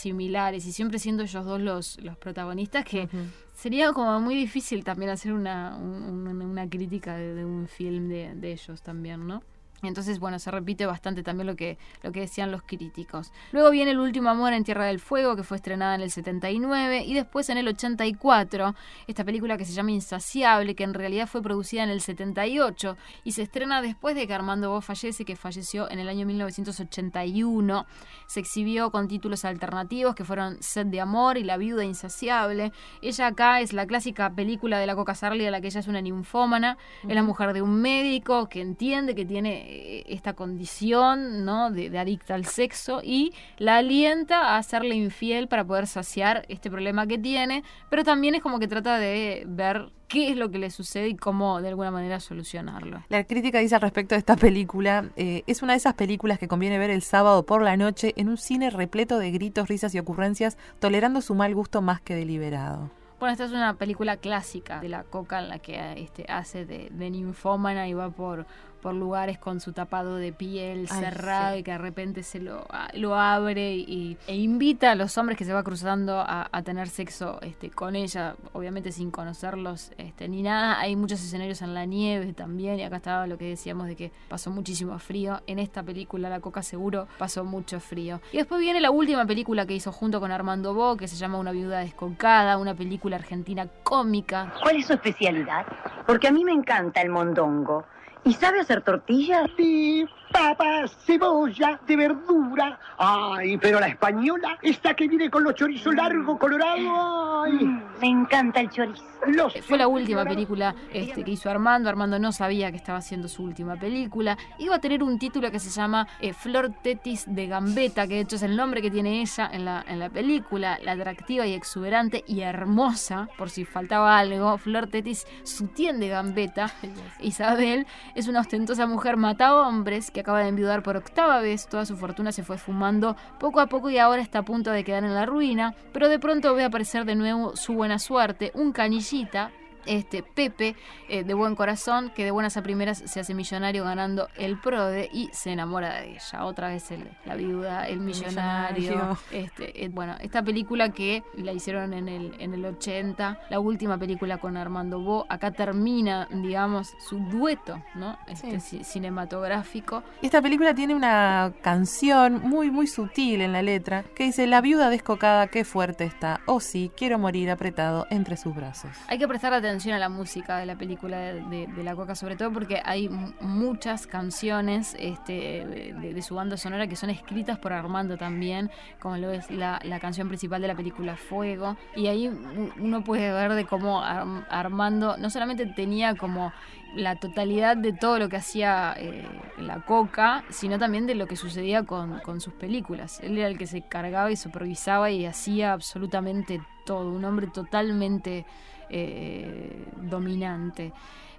y siempre siendo ellos dos los, los protagonistas que sería como muy difícil también hacer una, un- un- una crítica de, de un film de, de ellos también, ¿no? Entonces, bueno, se repite bastante también lo que, lo que decían los críticos. Luego viene El último amor en Tierra del Fuego, que fue estrenada en el 79, y después en el 84, esta película que se llama Insaciable, que en realidad fue producida en el 78, y se estrena después de que Armando Bo fallece, que falleció en el año 1981. Se exhibió con títulos alternativos, que fueron Set de Amor y La Viuda Insaciable. Ella acá es la clásica película de la Coca Sarli, de la que ella es una ninfómana, es la mujer de un médico que entiende que tiene esta condición ¿no? de, de adicta al sexo y la alienta a hacerle infiel para poder saciar este problema que tiene, pero también es como que trata de ver qué es lo que le sucede y cómo de alguna manera solucionarlo. La crítica dice al respecto de esta película, eh, es una de esas películas que conviene ver el sábado por la noche en un cine repleto de gritos, risas y ocurrencias, tolerando su mal gusto más que deliberado. Bueno, esta es una película clásica de la coca en la que este, hace de, de ninfómana y va por, por lugares con su tapado de piel Ay, cerrado sí. y que de repente se lo, a- lo abre y, e invita a los hombres que se va cruzando a, a tener sexo este, con ella, obviamente sin conocerlos este, ni nada. Hay muchos escenarios en la nieve también y acá estaba lo que decíamos de que pasó muchísimo frío. En esta película la coca seguro pasó mucho frío. Y después viene la última película que hizo junto con Armando Bo, que se llama Una viuda descocada, una película argentina cómica. ¿Cuál es su especialidad? Porque a mí me encanta el mondongo. ¿Y sabe hacer tortillas? Sí, papas, cebolla, de verdura. Ay, pero la española, esta que viene con los chorizos largos, colorados. Ay. Mm, Me encanta el chorizo. Los Fue la última película este, que hizo Armando. Armando no sabía que estaba haciendo su última película. Iba a tener un título que se llama eh, Flor Tetis de Gambetta, que de hecho es el nombre que tiene ella en la, en la película. La atractiva y exuberante y hermosa, por si faltaba algo. Flor Tetis Sutien de Gambetta. Isabel es una ostentosa mujer mata hombres que que acaba de enviudar por octava vez, toda su fortuna se fue fumando poco a poco y ahora está a punto de quedar en la ruina, pero de pronto ve aparecer de nuevo su buena suerte, un canillita este Pepe, eh, de buen corazón, que de buenas a primeras se hace millonario ganando el PRODE y se enamora de ella. Otra vez el, la viuda, el millonario. millonario. Este, eh, bueno, esta película que la hicieron en el, en el 80, la última película con Armando Bo, acá termina, digamos, su dueto, ¿no? Este, ci- cinematográfico. Esta película tiene una canción muy, muy sutil en la letra que dice: La viuda descocada, qué fuerte está. Oh, sí, quiero morir apretado entre sus brazos. Hay que prestar atención a la música de la película de, La Coca, sobre todo porque hay muchas canciones este, de, su banda sonora que son escritas por Armando también, como lo es la, canción principal de la película Fuego. Y ahí uno puede ver de cómo Arm- Armando no solamente tenía como la totalidad de todo lo que hacía eh, la coca, sino también de lo que sucedía con sus películas. Él era el que se cargaba y supervisaba y hacía absolutamente todo, un hombre totalmente eh, dominante.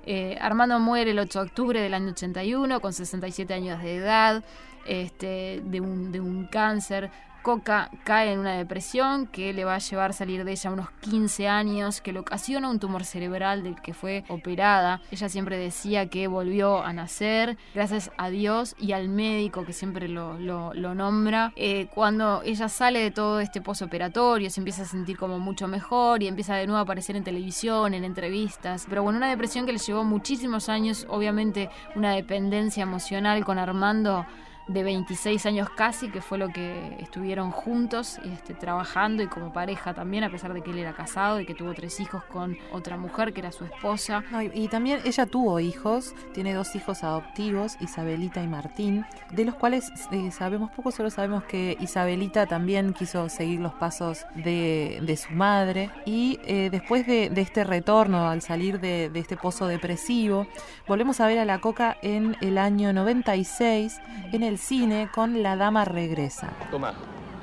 Eh, Armando muere el 8 de octubre del año 81 con 67 años de edad, este, de, un, de un cáncer. Coca cae en una depresión que le va a llevar a salir de ella unos 15 años, que le ocasiona un tumor cerebral del que fue operada. Ella siempre decía que volvió a nacer gracias a Dios y al médico que siempre lo, lo- nombra. Eh, cuando ella sale de todo este posoperatorio, se empieza a sentir como mucho mejor y empieza de nuevo a aparecer en televisión, en entrevistas. Pero bueno, una depresión que le llevó muchísimos años, obviamente una dependencia emocional con Armando de 26 años casi, que fue lo que estuvieron juntos este, trabajando y como pareja también, a pesar de que él era casado y que tuvo tres hijos con otra mujer que era su esposa. Y también ella tuvo hijos, tiene dos hijos adoptivos, Isabelita y Martín, de los cuales eh, sabemos poco, solo sabemos que Isabelita también quiso seguir los pasos de, de su madre y eh, después de, de este retorno al salir de, de este pozo depresivo, volvemos a ver a la Coca en el año 96 en el cine con La Dama Regresa. Toma,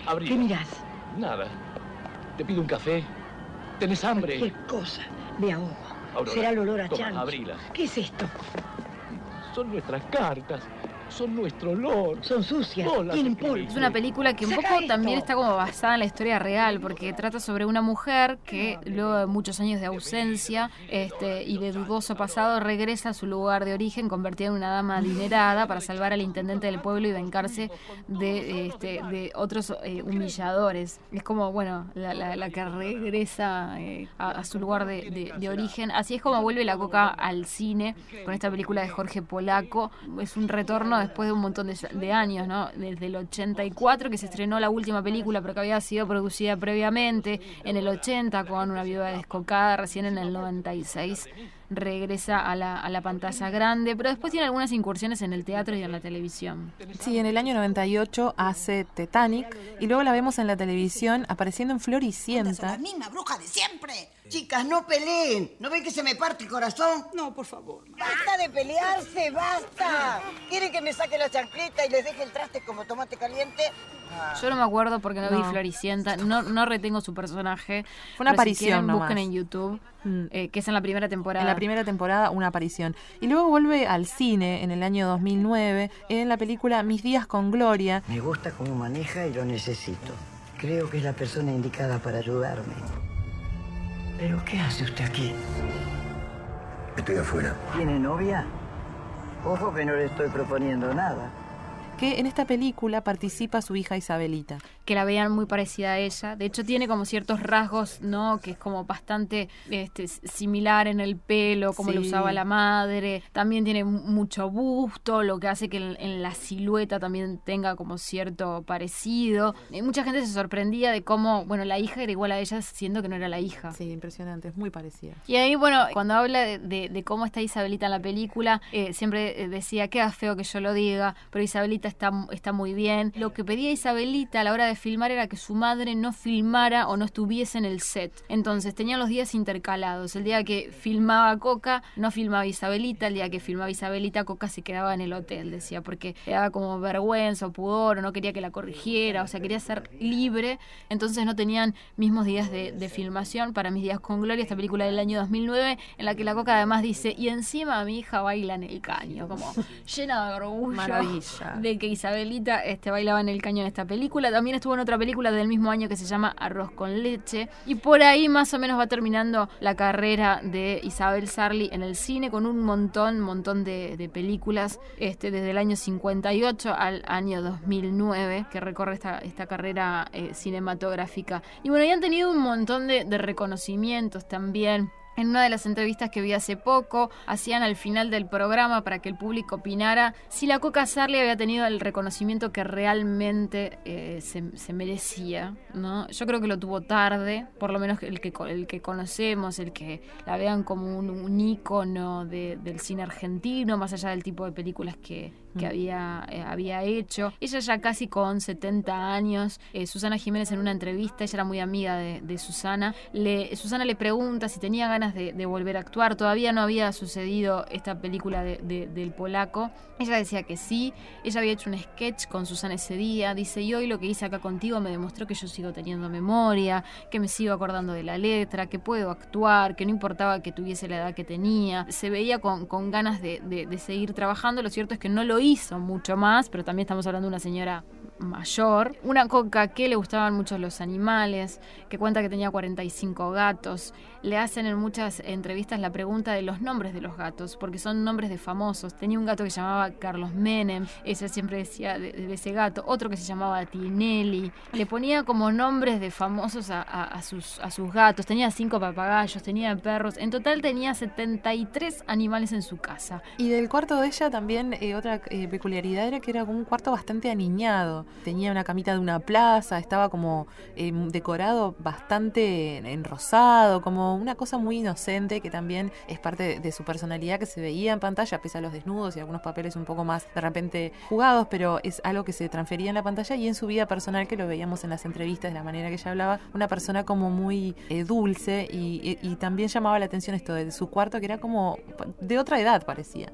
abrí. ¿Qué mirás? Nada. Te pido un café. ¿Tenés hambre? Qué cosa. Me ahogo. Aurora, Será el olor a toma, abrilas. ¿Qué es esto? Son nuestras cartas. Son nuestro olor. Son sucias. Tienen polvo. Es una película que un Saca poco esto. también está como basada en la historia real, porque trata sobre una mujer que luego de muchos años de ausencia este, y de dudoso pasado regresa a su lugar de origen convertida en una dama adinerada para salvar al intendente del pueblo y vengarse de, este, de otros eh, humilladores. Es como, bueno, la, la- la que regresa eh, a, a su lugar de, de- de origen. Así es como vuelve la coca al cine con esta película de Jorge Polaco. Es un retorno después de un montón de, de años, ¿no? Desde el 84 que se estrenó la última película, pero que había sido producida previamente, en el 80 con una viuda descocada, recién en el 96 regresa a la, a la pantalla grande, pero después tiene algunas incursiones en el teatro y en la televisión. Sí, en el año 98 hace Titanic y luego la vemos en la televisión apareciendo en Floricienta. misma bruja de siempre. Chicas, no peleen. ¿No ven que se me parte el corazón? No, por favor. ¡Basta de pelearse! ¡Basta! ¿Quieren que me saque la chancleta y les deje el traste como tomate caliente? Yo no me acuerdo porque no, vi No. Floricienta, no, no retengo su personaje. Fue una pero aparición Si quieren, busquen en YouTube, eh, que es en la primera temporada. En la primera temporada una aparición. Y luego vuelve al cine en el año 2009 en la película Mis días con Gloria. Me gusta cómo maneja y lo necesito. Creo que es la persona indicada para ayudarme. ¿Pero qué hace usted aquí? Estoy afuera. ¿Tiene novia? Ojo que no le estoy proponiendo nada. Que en esta película participa su hija Isabelita. que la vean muy parecida a ella. De hecho, tiene como ciertos rasgos, ¿no? Que es como bastante este, similar en el pelo, como lo usaba la madre. También tiene mu- mucho busto, lo que hace que en, en la silueta también tenga como cierto parecido. Y mucha gente se sorprendía de cómo, bueno, la hija era igual a ella, siendo que no era la hija. Sí, impresionante, es muy parecida. Y ahí, bueno, cuando habla de, de- de cómo está Isabelita en la película, eh, siempre eh, decía, queda feo que yo lo diga, pero Isabelita Isabelita está, está muy bien. Lo que pedía Isabelita a la hora de filmar era que su madre no filmara o no estuviese en el set. Entonces tenían los días intercalados. El día que filmaba Coca, no filmaba Isabelita. El día que filmaba Isabelita, Coca se quedaba en el hotel, decía, porque le daba como vergüenza o pudor o no quería que la corrigiera, o sea, quería ser libre. Entonces no tenían mismos días de, de filmación para Mis días con Gloria, esta película del año 2009, en la que la Coca además dice, y encima mi hija baila en el caño, como llena de orgullo Maravilla. de que Isabelita este, bailaba en el caño en esta película. También estuvo en otra película del mismo año que se llama Arroz con leche. Y por ahí más o menos va terminando la carrera de Isabel Sarli en el cine con un montón, montón de, de películas este, desde el año 58 al año 2009 que recorre esta, esta carrera eh, cinematográfica. Y bueno, y han tenido un montón de reconocimientos también. En una de las entrevistas que vi hace poco, hacían al final del programa para que el público opinara si la Coca Sarli había tenido el reconocimiento que realmente eh, se, merecía. ¿no? Yo creo que lo tuvo tarde, por lo menos el que, el que conocemos, el que la vean como un, un ícono de, del cine argentino, más allá del tipo de películas que, que había, eh, había hecho. Ella ya casi con 70 años, eh, Susana Jiménez en una entrevista, ella era muy amiga de, de Susana, le, Susana le pregunta si tenía ganas de, de, volver a actuar, todavía no había sucedido esta película de, del polaco, ella decía que sí, ella había hecho un sketch con Susana ese día, dice, y hoy lo que hice acá contigo me demostró que yo sigo teniendo memoria, que me sigo acordando de la letra, que puedo actuar, que no importaba que tuviese la edad que tenía, se veía con, con ganas de, de seguir trabajando, lo cierto es que no lo hizo mucho más, pero también estamos hablando de una señora mayor. Una coca que le gustaban mucho los animales, que cuenta que tenía 45 gatos. Le hacen en muchas entrevistas la pregunta de los nombres de los gatos, porque son nombres de famosos. Tenía un gato que llamaba Carlos Menem, ella siempre decía de, ese gato, otro que se llamaba Tinelli. Le ponía como nombres de famosos a, sus, a sus gatos. Tenía cinco papagayos, tenía perros. En total tenía 73 animales en su casa. Y del cuarto de ella también eh, otra eh, peculiaridad era que era un cuarto bastante aniñado. Tenía una camita de una plaza, estaba como eh, decorado bastante en rosado, como una cosa muy inocente que también es parte de, su personalidad que se veía en pantalla, pese a los desnudos y algunos papeles un poco más de repente jugados, pero es algo que se transfería en la pantalla y en su vida personal que lo veíamos en las entrevistas, de la manera que ella hablaba, una persona como muy eh, dulce y, también llamaba la atención esto de su cuarto que era como de otra edad parecía.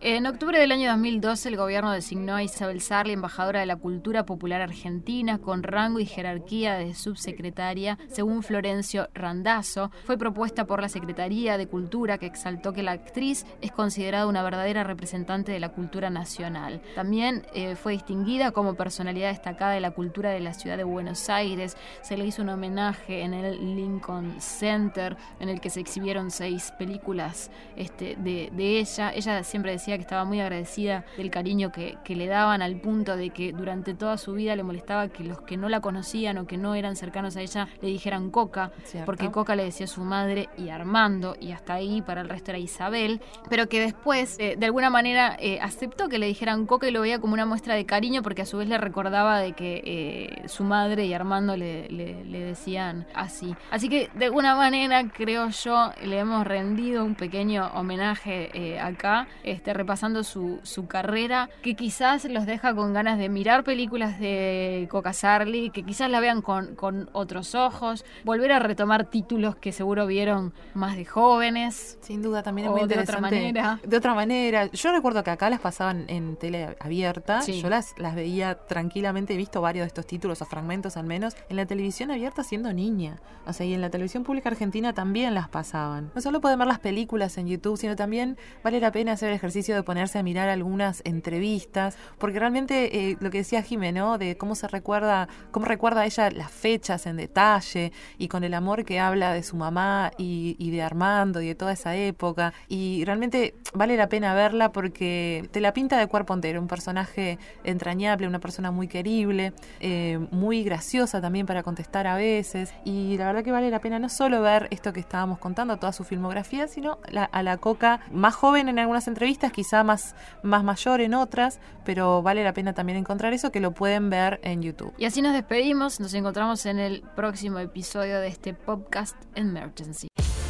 En octubre del año 2012 el gobierno designó a Isabel Sarli embajadora de la cultura popular argentina con rango y jerarquía de subsecretaria, según Florencio Randazzo. Fue propuesta por la Secretaría de Cultura que exaltó que la actriz es considerada una verdadera representante de la cultura nacional. También eh, fue distinguida como personalidad destacada de la cultura de la ciudad de Buenos Aires. Se le hizo un homenaje en el Lincoln Center en el que se exhibieron seis películas este, de, ella. Ella siempre decía que estaba muy agradecida del cariño que, que le daban al punto de que durante toda su vida le molestaba que los que no la conocían o que no eran cercanos a ella le dijeran Coca, ¿Cierto? porque Coca le decía a su madre y Armando, y hasta ahí para el resto era Isabel, pero que después eh, de alguna manera eh, aceptó que le dijeran Coca y lo veía como una muestra de cariño porque a su vez le recordaba de que eh, su madre y Armando le, le, le, decían así. Así que de alguna manera creo yo le hemos rendido un pequeño homenaje eh, acá, este, repasando su, su carrera, que quizás los deja con ganas de mirar películas de Coca Sarli, que quizás la vean con, con otros ojos, volver a retomar títulos que seguro vieron más de jóvenes. Sin duda, también es de otra manera. De otra manera. Yo recuerdo que acá las pasaban en tele abierta. Sí. Yo las, las veía tranquilamente. He visto varios de estos títulos, o fragmentos al menos, en la televisión abierta siendo niña. O sea, y en la televisión pública argentina también las pasaban. No solo pueden ver las películas en YouTube, sino también vale la pena hacer el ejercicio de ponerse a mirar algunas entrevistas. Porque realmente eh, lo que decía Jimé, ¿no? De cómo se recuerda, cómo recuerda ella las fechas en detalle y con el amor que habla de su mamá y, y de Armando y de toda esa época. Y realmente vale la pena verla porque te la pinta de cuerpo entero. Un personaje entrañable, una persona muy querible, eh, muy graciosa también para contestar a veces. Y la verdad que vale la pena no solo ver esto que estábamos contando, toda su filmografía, sino a la Coca más joven en algunas entrevistas, quizá más, más mayor en otras, pero vale la pena también encontrar eso que lo pueden ver en YouTube. Y así nos despedimos, nos encontramos en el próximo episodio de este podcast Emergency.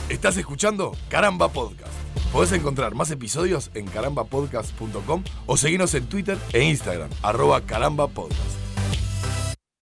¿Estás escuchando Caramba Podcast? Podés encontrar más episodios en carambapodcast.com o seguirnos en Twitter e Instagram, arroba carambapodcast.